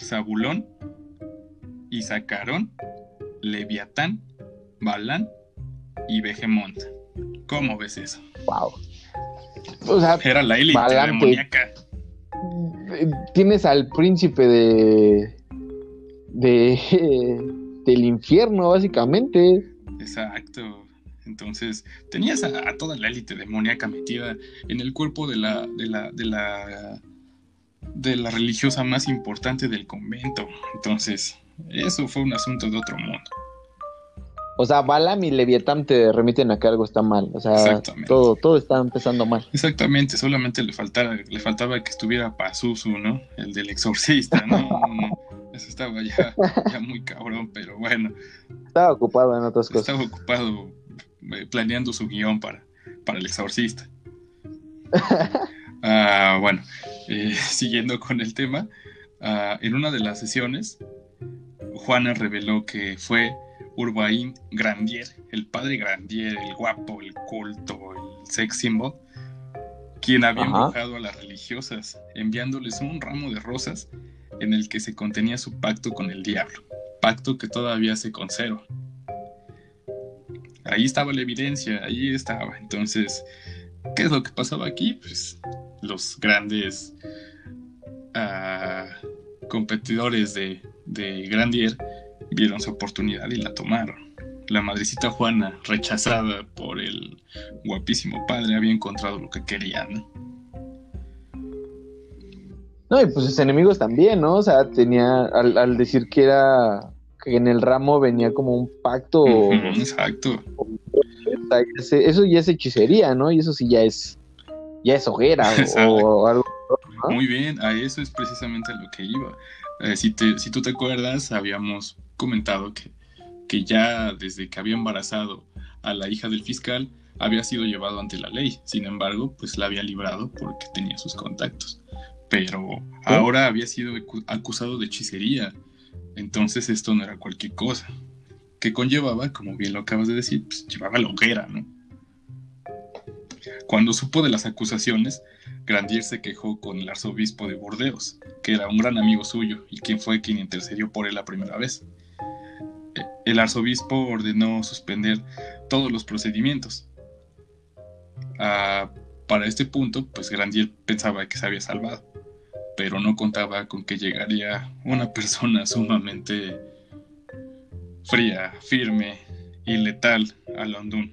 Zabulón, Isacarón, Leviatán, Balán y Behemonta. ¿Cómo ves eso? Wow. Era la élite demoníaca tienes al príncipe de, de [LAUGHS] del infierno, básicamente. Exacto. Entonces, tenías a, toda la élite demoníaca metida en el cuerpo de la, de la, de la, de la religiosa más importante del convento. Entonces, eso fue un asunto de otro mundo. O sea, Balam y Leviatán te remiten a que algo está mal. O sea, todo, todo está empezando mal. Exactamente, solamente le faltaba, le faltaba que estuviera Pazuzu, ¿no? El del exorcista, ¿no? [LAUGHS] Eso estaba ya, muy cabrón, pero bueno. Estaba ocupado en otras cosas. Estaba ocupado eh, planeando su guion para, para el exorcista. [LAUGHS] Ah, bueno, eh, siguiendo con el tema, ah, en una de las sesiones, Juana reveló que fue Urbain Grandier, el padre Grandier, el guapo, el culto, el sex symbol, quien había embajado a las religiosas, enviándoles un ramo de rosas en el que se contenía su pacto con el diablo, pacto que todavía se conserva. Ahí estaba la evidencia, ahí estaba. Entonces, ¿qué es lo que pasaba aquí? Pues los grandes, ah, competidores de, de Grandier vieron su oportunidad y la tomaron. La madrecita Juana, rechazada por el guapísimo padre, había encontrado lo que quería, ¿no? No, y pues sus enemigos también, ¿no? O sea, tenía, al, decir que era, que en el ramo venía como un pacto. exacto. eso ya es hechicería, ¿no? Y eso sí ya es, ya es hoguera [LAUGHS] o, algo. Muy bien, a eso es precisamente lo que iba. Eh, si, te, si tú te acuerdas, habíamos comentado que, que ya desde que había embarazado a la hija del fiscal, había sido llevado ante la ley. Sin embargo, pues la había librado porque tenía sus contactos pero ahora había sido acusado de hechicería. Entonces esto no era cualquier cosa. Que conllevaba, como bien lo acabas de decir, pues llevaba la hoguera, ¿no? Cuando supo de las acusaciones, Grandier se quejó con el arzobispo de Burdeos, que era un gran amigo suyo y quien fue quien intercedió por él la primera vez. El arzobispo ordenó suspender todos los procedimientos. Ah, para este punto, pues Grandier pensaba que se había salvado pero no contaba con que llegaría una persona sumamente fría, firme y letal a London,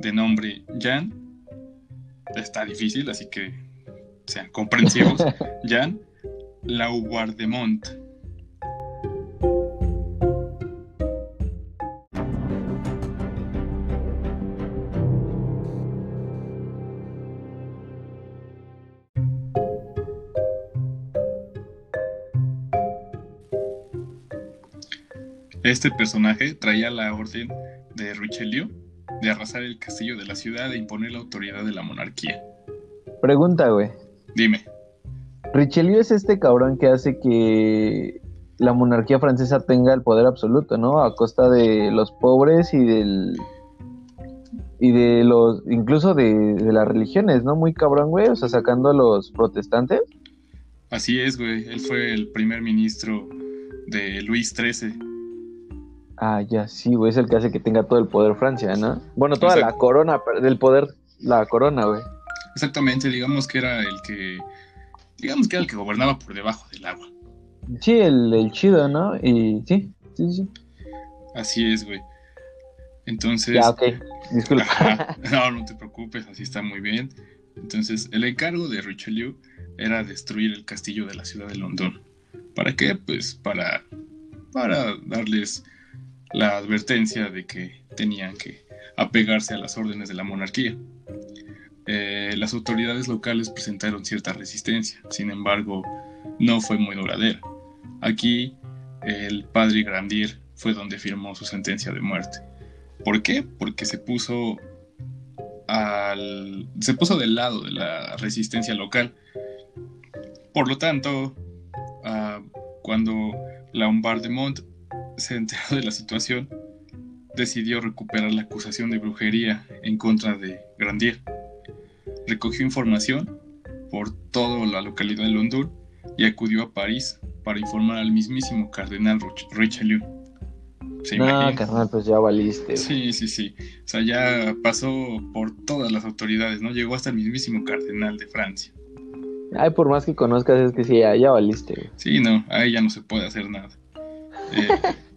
de nombre Jan. Está difícil, así que sean comprensivos. [LAUGHS] Jan Lauardemont Este personaje traía la orden de Richelieu de arrasar el castillo de la ciudad e imponer la autoridad de la monarquía. Pregunta, güey. Dime. Richelieu es este cabrón que hace que la monarquía francesa tenga el poder absoluto, ¿no? A costa de los pobres y del y de los incluso de, de, las religiones, ¿no? Muy cabrón, güey, o sea, sacando a los protestantes. Así es, güey. Él fue el primer ministro de Luis XIII Ah, ya, sí, güey, es el que hace que tenga todo el poder Francia, ¿no? Bueno, toda la corona, del poder, la corona, güey. Exactamente, digamos que era el que, digamos que era el que gobernaba por debajo del agua. Sí, el, chido, ¿no? Y sí, sí, sí. Así es, güey. Entonces... Ya, ok, disculpa. [LAUGHS] no, no te preocupes, así está muy bien. Entonces, el encargo de Richelieu era destruir el castillo de la ciudad de London. ¿Para qué? Pues para, para darles la advertencia de que tenían que apegarse a las órdenes de la monarquía. Eh, las autoridades locales presentaron cierta resistencia, sin embargo, no fue muy duradera. Aquí, el padre Grandier fue donde firmó su sentencia de muerte. ¿Por qué? Porque se puso al, se puso del lado de la resistencia local. Por lo tanto, uh, cuando Lombardemont se enteró de la situación, decidió recuperar la acusación de brujería en contra de Grandier. Recogió información por toda la localidad de London y acudió a París para informar al mismísimo cardenal Richelieu. no, carnal, pues ya valiste. Sí, sí, sí. O sea, ya pasó por todas las autoridades, ¿no? Llegó hasta el mismísimo cardenal de Francia. Ay, por más que conozcas, es que sí, ya, ya valiste. Sí, no, ahí ya no se puede hacer nada. Eh, [LAUGHS]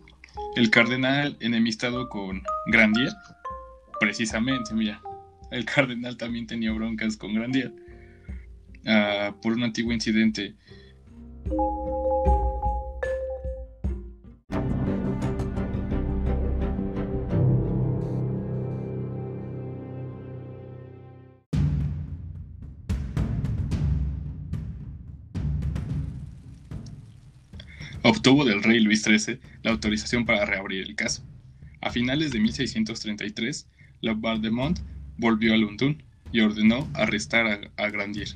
el cardenal enemistado con Grandier, precisamente, mira, el cardenal también tenía broncas con Grandier ah, por un antiguo incidente. Obtuvo del rey Luis XIII la autorización para reabrir el caso. A finales de 1633, Laubardemont volvió a London y ordenó arrestar a, Grandier.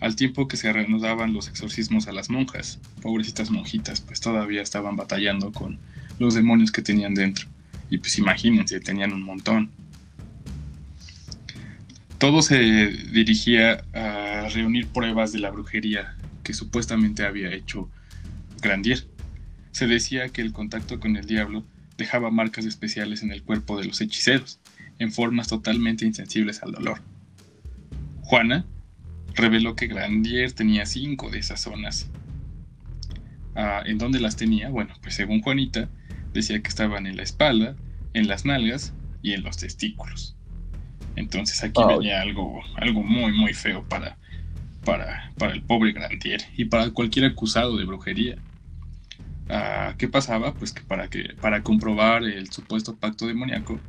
Al tiempo que se reanudaban los exorcismos a las monjas, pobrecitas monjitas, pues todavía estaban batallando con los demonios que tenían dentro. Y pues imagínense, tenían un montón. Todo se dirigía a reunir pruebas de la brujería que supuestamente había hecho Grandier. Se decía que el contacto con el diablo dejaba marcas especiales en el cuerpo de los hechiceros, en formas totalmente insensibles al dolor. Juana reveló que Grandier tenía cinco de esas zonas, Ah, ¿En dónde las tenía? Bueno, pues según Juanita, decía que estaban en la espalda, en las nalgas y en los testículos. Entonces aquí venía algo, algo muy, muy feo para, para, para el pobre Grandier y para cualquier acusado de brujería. Ah, ¿Qué pasaba? Pues que para, que para comprobar el supuesto pacto demoníaco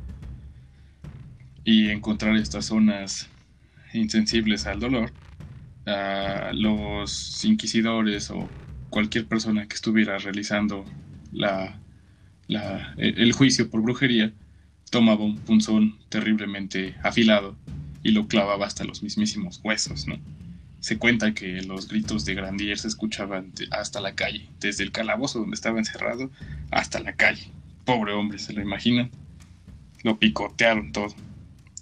y encontrar estas zonas insensibles al dolor, ah, los inquisidores o cualquier persona que estuviera realizando la, el juicio por brujería tomaba un punzón terriblemente afilado y lo clavaba hasta los mismísimos huesos, ¿no? Se cuenta que los gritos de Grandier se escuchaban hasta la calle, desde el calabozo donde estaba encerrado hasta la calle. Pobre hombre, ¿se lo imaginan? Lo picotearon todo.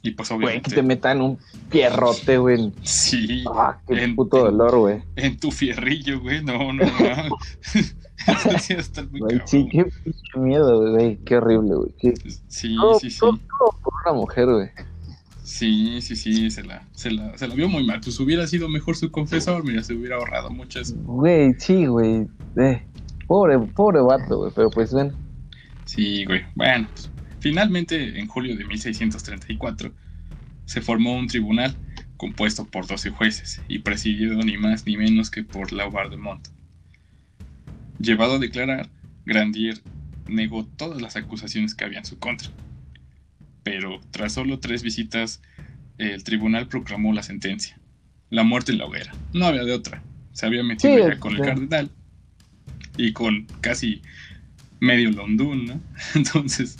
Y pues obviamente... Güey, que te metan un pierrote, güey. Sí. Ah, qué puto dolor, güey. En tu fierrillo, güey. No, no, no. [LAUGHS] [LAUGHS] sí, sí, qué miedo, güey. Qué horrible, güey. Sí, sí, sí. Todo, por una mujer, güey. Sí, sí, sí, se la, se, la, se la vio muy mal. Pues hubiera sido mejor su confesor, mira, se hubiera ahorrado muchas. Güey, sí, güey. Eh, pobre, pobre vato, güey, pero pues ven. Sí, güey. Bueno, pues, finalmente, en julio de 1634, se formó un tribunal compuesto por 12 jueces y presidido ni más ni menos que por Laubard de Mont. Llevado a declarar, Grandier negó todas las acusaciones que había en su contra. Pero tras solo tres visitas, el tribunal proclamó la sentencia. La muerte en la hoguera. No había de otra. Se había metido ya con el cardenal y con casi medio Londón, ¿no? [LAUGHS] Entonces,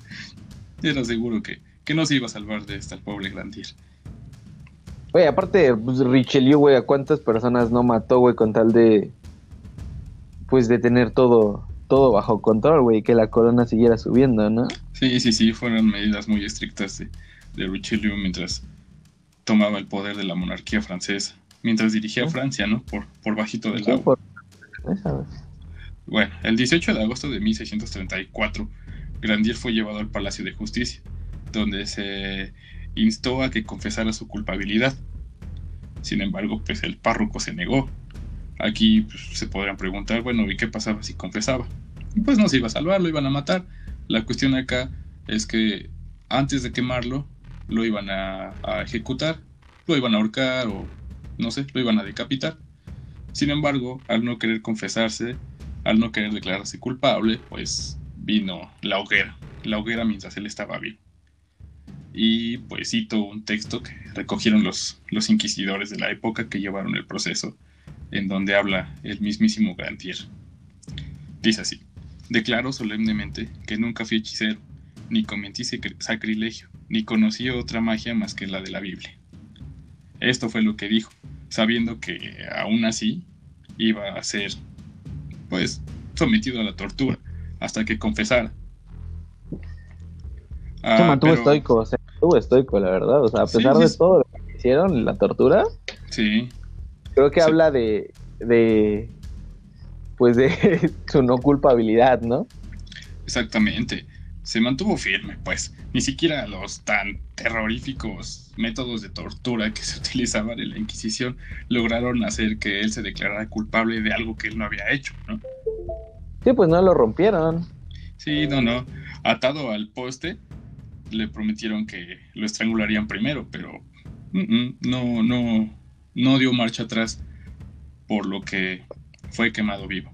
era seguro que, que no se iba a salvar de esta el pobre Grandier. Güey, aparte, pues Richelieu, güey, ¿a cuántas personas no mató, güey, con tal de pues de tener todo, todo bajo control, güey, que la corona siguiera subiendo, ¿no? Sí, sí, sí, fueron medidas muy estrictas de, de Richelieu mientras tomaba el poder de la monarquía francesa, mientras dirigía a Francia, ¿no? Por, por bajito del agua. Bueno, el 18 de agosto de 1634, Grandier fue llevado al Palacio de Justicia, donde se instó a que confesara su culpabilidad. Sin embargo, pues el párroco se negó Aquí pues, se podrían preguntar, bueno, ¿y qué pasaba si confesaba? Pues no se iba a salvar, lo iban a matar. La cuestión acá es que antes de quemarlo, lo iban a, ejecutar, lo iban a ahorcar o no sé, lo iban a decapitar. Sin embargo, al no querer confesarse, al no querer declararse culpable, pues vino la hoguera, la hoguera mientras él estaba vivo. Y pues cito un texto que recogieron los, los inquisidores de la época que llevaron el proceso en donde habla el mismísimo Grantier. Dice así, declaro solemnemente que nunca fui hechicero, ni cometí sacrilegio, ni conocí otra magia más que la de la Biblia. Esto fue lo que dijo, sabiendo que aún así iba a ser, pues, sometido a la tortura, hasta que confesara. Se mantuvo ah, estoico, o sea, estuvo estoico, la verdad. O sea, a pesar de todo lo que hicieron, la tortura. Sí. Creo que habla de, de, pues de [LAUGHS] su no culpabilidad, ¿no? Exactamente. Se mantuvo firme, pues. Ni siquiera los tan terroríficos métodos de tortura que se [LAUGHS] utilizaban en la Inquisición lograron hacer que él se declarara culpable de algo que él no había hecho, ¿no? Sí, pues no lo rompieron. Sí, no, no. Atado al poste, le prometieron que lo estrangularían primero, pero no, no, no dio marcha atrás, por lo que fue quemado vivo.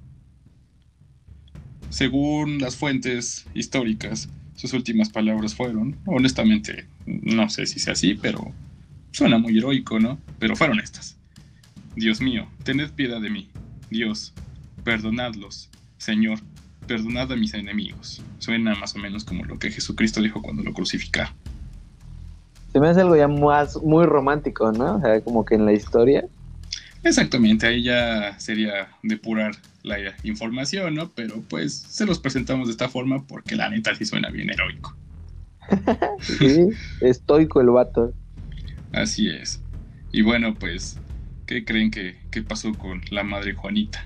Según las fuentes históricas, sus últimas palabras fueron, honestamente, no sé si sea así, pero suena muy heroico, ¿no? Pero fueron estas. Dios mío, tened piedad de mí. Dios, perdonadlos. Señor, perdonad a mis enemigos. Suena más o menos como lo que Jesucristo dijo cuando lo crucificaron se me hace algo ya más muy romántico, ¿no? O sea, como que en la historia. Exactamente, ahí ya sería depurar la información, ¿no? Pero pues se los presentamos de esta forma porque la neta sí suena bien heroico. [LAUGHS] sí, estoico el vato. Así es. Y bueno, pues, ¿qué creen que, pasó con la madre Juanita?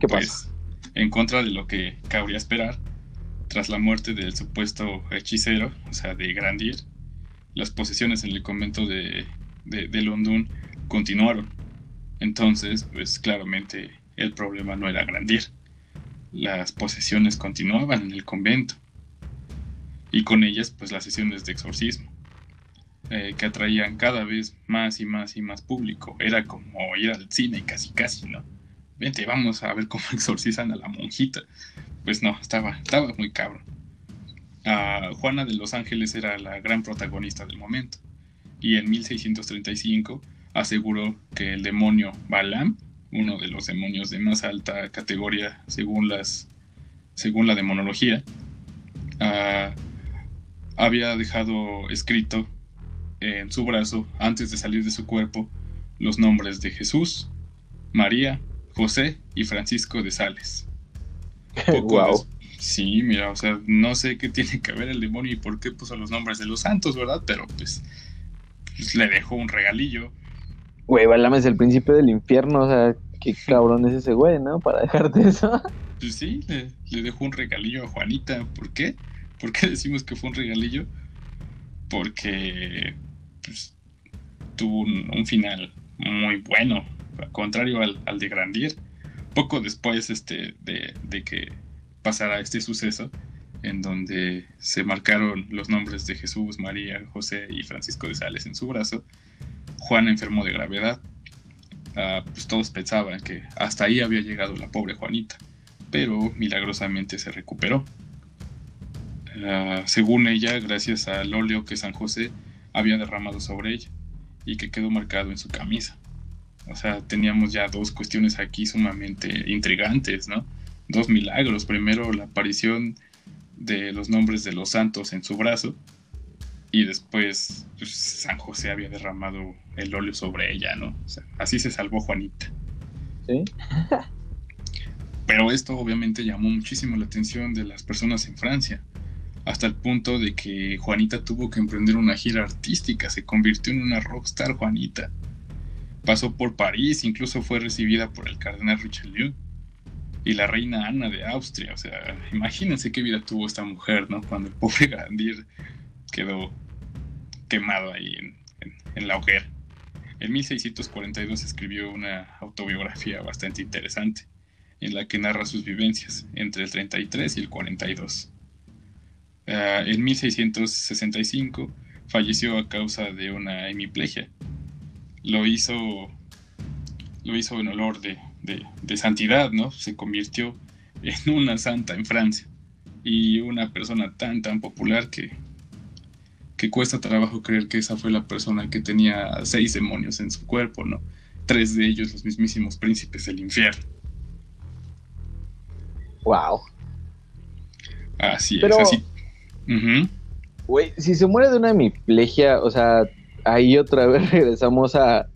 ¿Qué pues, En contra de lo que cabría esperar, tras la muerte del supuesto hechicero, o sea, de Grandier, las posesiones en el convento de, de, continuaron. Entonces, pues claramente el problema no era Grandier. Las posesiones continuaban en el convento y con ellas pues las sesiones de exorcismo eh, que atraían cada vez más y más y más público. Era como ir al cine casi casi, ¿no? Vente, vamos a ver cómo [LAUGHS] exorcizan a la monjita. Pues no, estaba, estaba muy cabrón. Juana de los Ángeles era la gran protagonista del momento y en 1635 aseguró que el demonio Balaam, uno de los demonios de más alta categoría según, las, según la demonología, ah, había dejado escrito en su brazo, antes de salir de su cuerpo, los nombres de Jesús, María, José y Francisco de Sales. [LAUGHS] wow. Sí, mira, o sea, no sé qué [LAUGHS] tiene que ver el demonio y por qué puso los nombres de los santos, ¿verdad? Pero pues, pues le dejó un regalillo. Güey, Balam es el príncipe del infierno, o sea, qué [LAUGHS] cabrón es ese güey, ¿no? Para dejarte eso. Pues sí, le, dejó un regalillo a Juanita. ¿Por qué? ¿Por qué decimos que fue un regalillo? Porque pues, tuvo un, final muy bueno, contrario al, al, de Grandier. Poco después este, de, de que pasara este suceso, en donde se marcaron los nombres de Jesús, María, José y Francisco de Sales en su brazo, Juana enfermó de gravedad. Ah, pues todos pensaban que hasta ahí había llegado la pobre Juanita, pero milagrosamente se recuperó. Ah, según ella, gracias al óleo que San José había derramado sobre ella y que quedó marcado en su camisa. O sea, teníamos ya dos cuestiones aquí sumamente intrigantes, ¿no? Dos milagros. Primero, la aparición de los nombres de los santos en su brazo y después pues, San José había derramado el óleo sobre ella, ¿no? O sea, así se salvó Juanita. Sí. [LAUGHS] Pero esto obviamente llamó muchísimo la atención de las personas en Francia hasta el punto de que Juanita tuvo que emprender una gira artística, se convirtió en una rockstar Juanita. Pasó por París, incluso fue recibida por el cardenal Richelieu y la reina Ana de Austria. O sea, imagínense qué vida tuvo esta mujer, ¿no? Cuando el pobre [LAUGHS] Grandier quedó quemado ahí en, en la hoguera. En 1642 escribió una autobiografía bastante interesante, en la que narra sus vivencias entre el 33 y el 42. Eh, en 1665 falleció a causa de una hemiplegia. Lo hizo, lo hizo en olor de, de, santidad, ¿no? Se convirtió en una santa en Francia y una persona tan, tan popular que, que cuesta trabajo creer que esa fue la persona que tenía seis demonios en su cuerpo, ¿no? Tres de ellos los mismísimos príncipes del infierno. Wow. Así es, así Güey, si se muere de una hemiplegia, o sea, ahí otra vez [LAUGHS] regresamos a,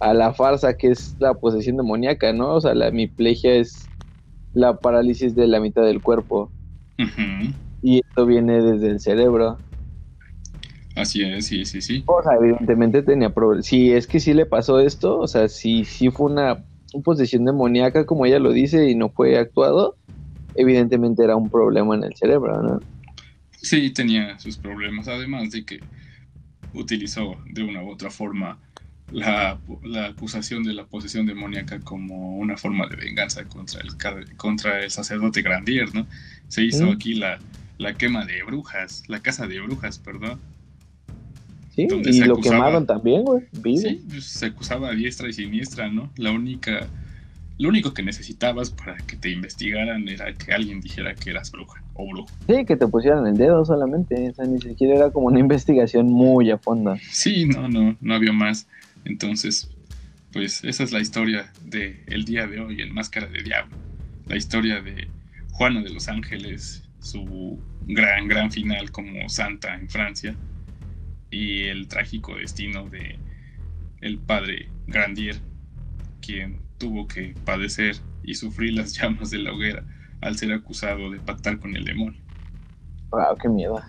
a la farsa que es la posesión demoníaca, ¿no? O sea, la hemiplegia es la parálisis de la mitad del cuerpo. Y esto viene desde el cerebro. Así es, sí, sí, sí. O sea, evidentemente tenía problemas. Si es que sí le pasó esto, o sea, si sí fue una posesión demoníaca, como ella lo dice, y no fue actuado, evidentemente era un problema en el cerebro, ¿no? Sí, tenía sus problemas, además de que utilizó de una u otra forma la, acusación de la posesión demoníaca como una forma de venganza contra el, contra el sacerdote Grandier, ¿no? Se hizo mm. aquí la, la quema de brujas, la casa de brujas, perdón. Sí, y lo quemaron también, güey. Sí, pues, se acusaba a diestra y siniestra, ¿no? La única, lo único que necesitabas para que te investigaran era que alguien dijera que eras bruja. Sí, que te pusieran el dedo solamente, o sea, ni siquiera era como una [LAUGHS] investigación muy a fondo. Sí, no, no, no había más. Entonces, pues esa es la historia de el día de hoy en Máscara de Diablo. La historia de Juana de los Ángeles, su gran, gran final como santa en Francia y el trágico destino de el padre Grandier, quien tuvo que padecer y sufrir las [LAUGHS] llamas de la hoguera al ser acusado de pactar con el demonio. Wow, qué miedo.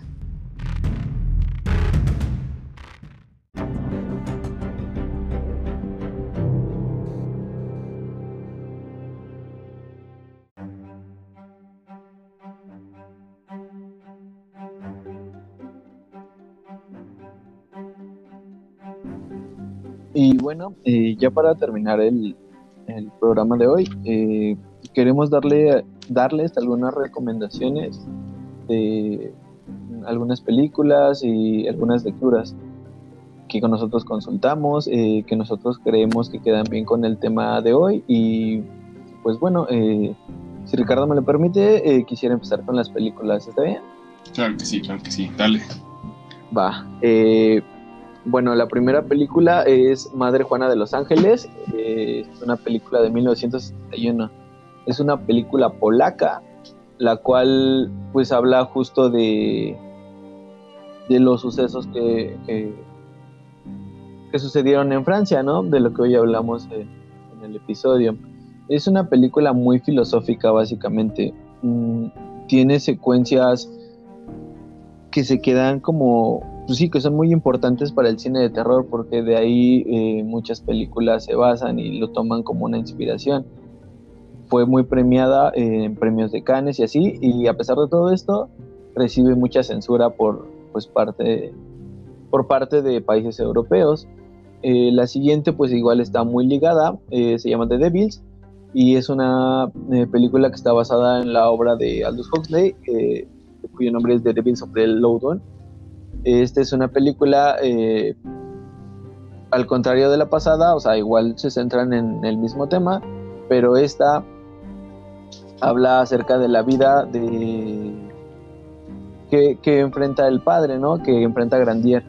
Bueno, eh, ya para terminar el, el programa de hoy. Eh, queremos darle, darles algunas recomendaciones de algunas películas y algunas lecturas que con nosotros consultamos, eh, que nosotros creemos que quedan bien con el tema de hoy. Y pues bueno, eh, si Ricardo me lo permite, eh, quisiera empezar con las películas. ¿Está bien? Claro que sí, claro que sí. Dale. Va. Bueno, la primera película es Madre Juana de los Ángeles. es una película de 1971. Es una película polaca, la cual pues habla justo de, de los sucesos que, que, sucedieron en Francia, ¿no? De lo que hoy hablamos en, el episodio. Es una película muy filosófica, básicamente. Mm, tiene secuencias que se quedan como, pues sí, que son muy importantes para el cine de terror, porque de ahí eh, muchas películas se basan y lo toman como una inspiración fue muy premiada en premios de Cannes y así, y a pesar de todo esto, recibe mucha censura por, pues, parte, por parte de países europeos. Eh, la siguiente, pues igual está muy ligada, eh, se llama The Devils, y es una eh, película que está basada en la obra de Aldous Huxley, cuyo nombre es The Devils of the Lowdown. Esta es una película, al contrario de la pasada, o sea, igual se centran en el mismo tema, pero esta habla acerca de la vida de que, enfrenta el padre, ¿no? Que enfrenta Grandier.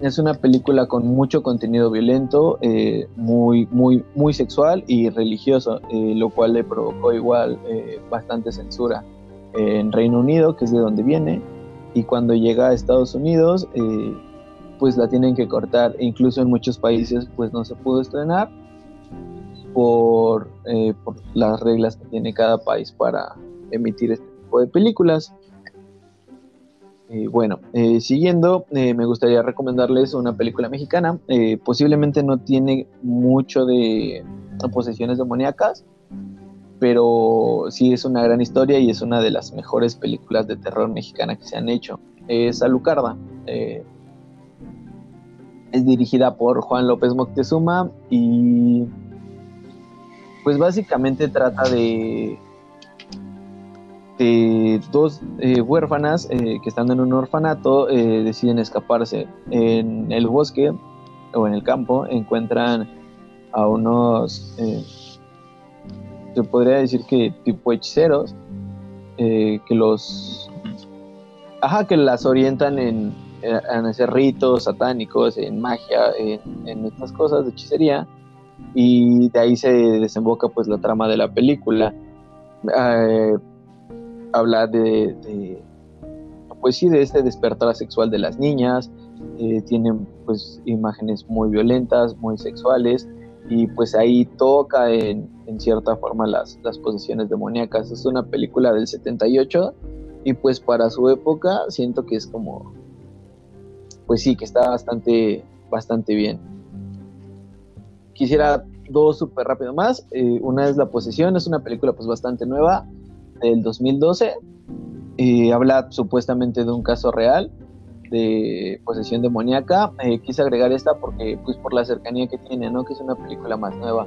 Es una película con mucho contenido violento, eh, muy, muy, muy sexual y religioso, eh, lo cual le provocó igual eh, bastante censura en Reino Unido, que es de donde viene, y cuando llega a Estados Unidos, pues la tienen que cortar. E incluso en muchos países, pues no se pudo estrenar por, eh, por las reglas que tiene cada país para emitir este tipo de películas. Eh, bueno, eh, siguiendo, me gustaría recomendarles una película mexicana. posiblemente no tiene mucho de posesiones demoníacas, pero sí es una gran historia y es una de las mejores películas de terror mexicana que se han hecho. Es Alucarda. es dirigida por Juan López Moctezuma y pues básicamente trata de, de dos eh, huérfanas eh, que estando en un orfanato eh, deciden escaparse. En el bosque o en el campo encuentran a unos, se podría decir que tipo hechiceros, que los, ajá, que las orientan en, en hacer ritos satánicos, en magia, en, en estas cosas de hechicería y de ahí se desemboca pues la trama de la película. Eh, habla de, pues sí, de este despertar sexual de las niñas, eh, tienen pues imágenes muy violentas, muy sexuales, y pues ahí toca en, en cierta forma las, las posesiones demoníacas. Es una película del 78 y pues para su época siento que es como, pues sí, que está bastante, bastante bien quisiera dos súper rápido más. Eh, una es La Posesión, es una película pues bastante nueva, del 2012. Eh, habla supuestamente de un caso real de posesión demoníaca. Eh, quise agregar esta porque pues por la cercanía que tiene, ¿no? Que es una película más nueva.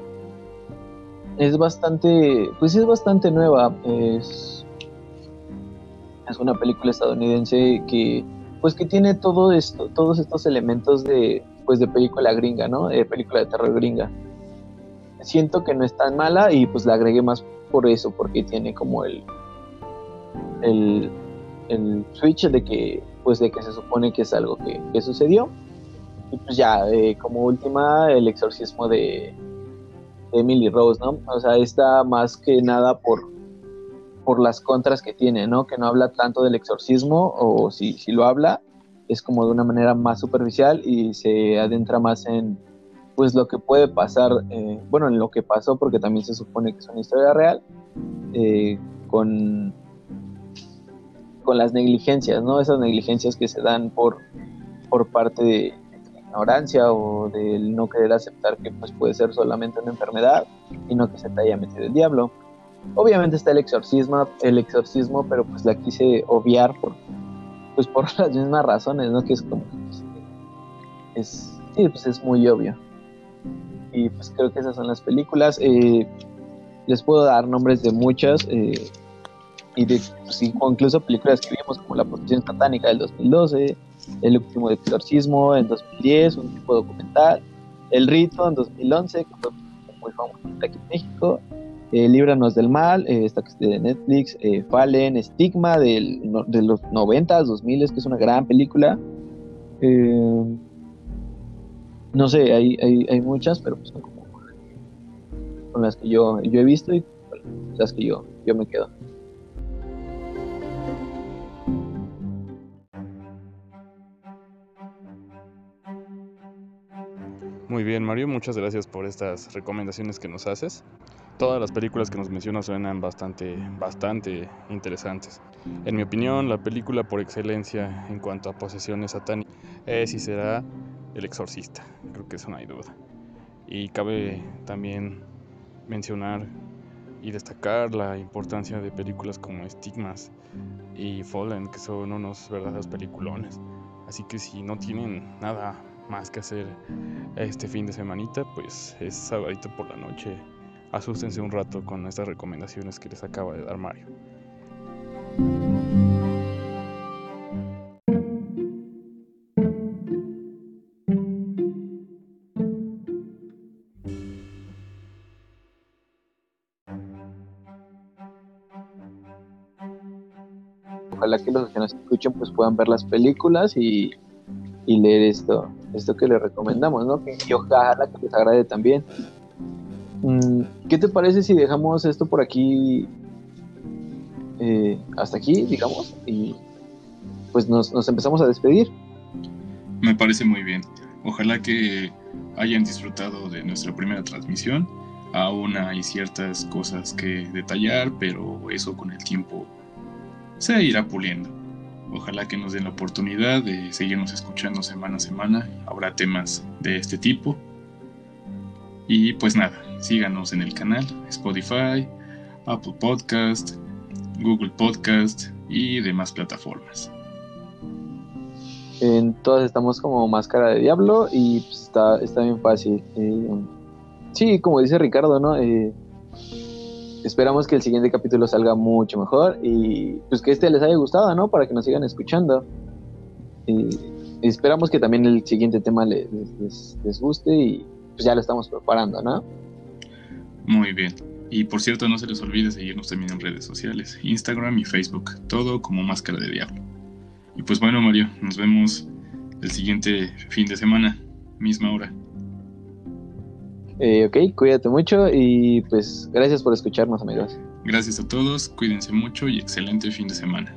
Es bastante, pues es bastante nueva. Es, es una película estadounidense que pues que tiene todo esto, todos estos elementos de pues de película gringa, ¿no? De película de terror gringa. Siento que no es tan mala y pues la agregué más por eso, porque tiene como el el, el switch de que pues de que se supone que es algo que, sucedió. Y pues ya, eh, como última, el exorcismo de, Emily Rose, ¿no? O sea, está más que nada por, por las contras que tiene, ¿no? Que no habla tanto del exorcismo, o si, si lo habla, es como de una manera más superficial y se adentra más en pues lo que puede pasar, eh, bueno, en lo que pasó, porque también se supone que es una historia real, eh, con, con las negligencias, ¿no? Esas negligencias que se dan por, por parte de ignorancia o del no querer aceptar que pues puede ser solamente una enfermedad y no que se te haya metido el diablo. Obviamente está el exorcismo, el exorcismo, pero pues la quise obviar por, pues por [LAUGHS] las mismas razones, ¿no? Que es como, pues, es, sí, pues es muy obvio. Y pues creo que esas son las películas. Eh, les puedo dar nombres de muchas. Eh, y de incluso películas que vimos como La Protección Satánica del 2012, El último exorcismo en 2010, un tipo documental, El Rito en 2011, que fue muy famoso aquí en México, eh, Líbranos del Mal, eh, esta de Netflix, eh, Fallen, Stigma del, de los 90, 2000, que es una gran película. Eh, no sé, hay, hay, hay, muchas, pero pues son como con las que yo, yo he visto y las que yo, yo me quedo. Muy bien, Mario, muchas gracias por estas recomendaciones que nos haces. Todas las películas que nos mencionas suenan bastante, bastante interesantes. En mi opinión, la película por excelencia en cuanto a posesiones satánicas es y será El Exorcista. Creo que eso no hay duda. Y cabe también mencionar y destacar la importancia de películas como Stigmas y Fallen, que son unos verdaderos peliculones. Así que si no tienen nada más que hacer este fin de semanita, pues es sabadito por la noche. Asústense un rato con estas recomendaciones que les acaba de dar Mario. Ojalá que los que nos escuchen pues puedan ver las películas y, y leer esto, esto que les recomendamos, ¿no? Y ojalá que les agrade también. Mm, ¿Qué te parece si dejamos esto por aquí, eh, hasta aquí, digamos, y pues nos, nos empezamos a despedir? Me parece muy bien. Ojalá que hayan disfrutado de nuestra primera transmisión. Aún hay ciertas cosas que detallar, pero eso con el tiempo se irá puliendo. Ojalá que nos den la oportunidad de seguirnos escuchando semana a semana. Habrá temas de este tipo. Y pues nada, síganos en el canal Spotify, Apple Podcast, Google Podcast y demás plataformas. En todas estamos como máscara de diablo y pues está, está bien fácil. Eh, sí, como dice Ricardo, ¿no? Eh, esperamos que el siguiente capítulo salga mucho mejor y pues que este les haya gustado, ¿no? Para que nos sigan escuchando. Y esperamos que también el siguiente tema les, guste y pues ya lo estamos preparando, ¿no? Muy bien. Y por cierto, no se les olvide seguirnos también en redes sociales, Instagram y Facebook, todo como Máscara de Diablo. Y pues bueno, Mario, nos vemos el siguiente fin de semana, misma hora. Eh, ok, cuídate mucho y pues gracias por escucharnos, amigos. Gracias a todos, cuídense mucho y excelente fin de semana.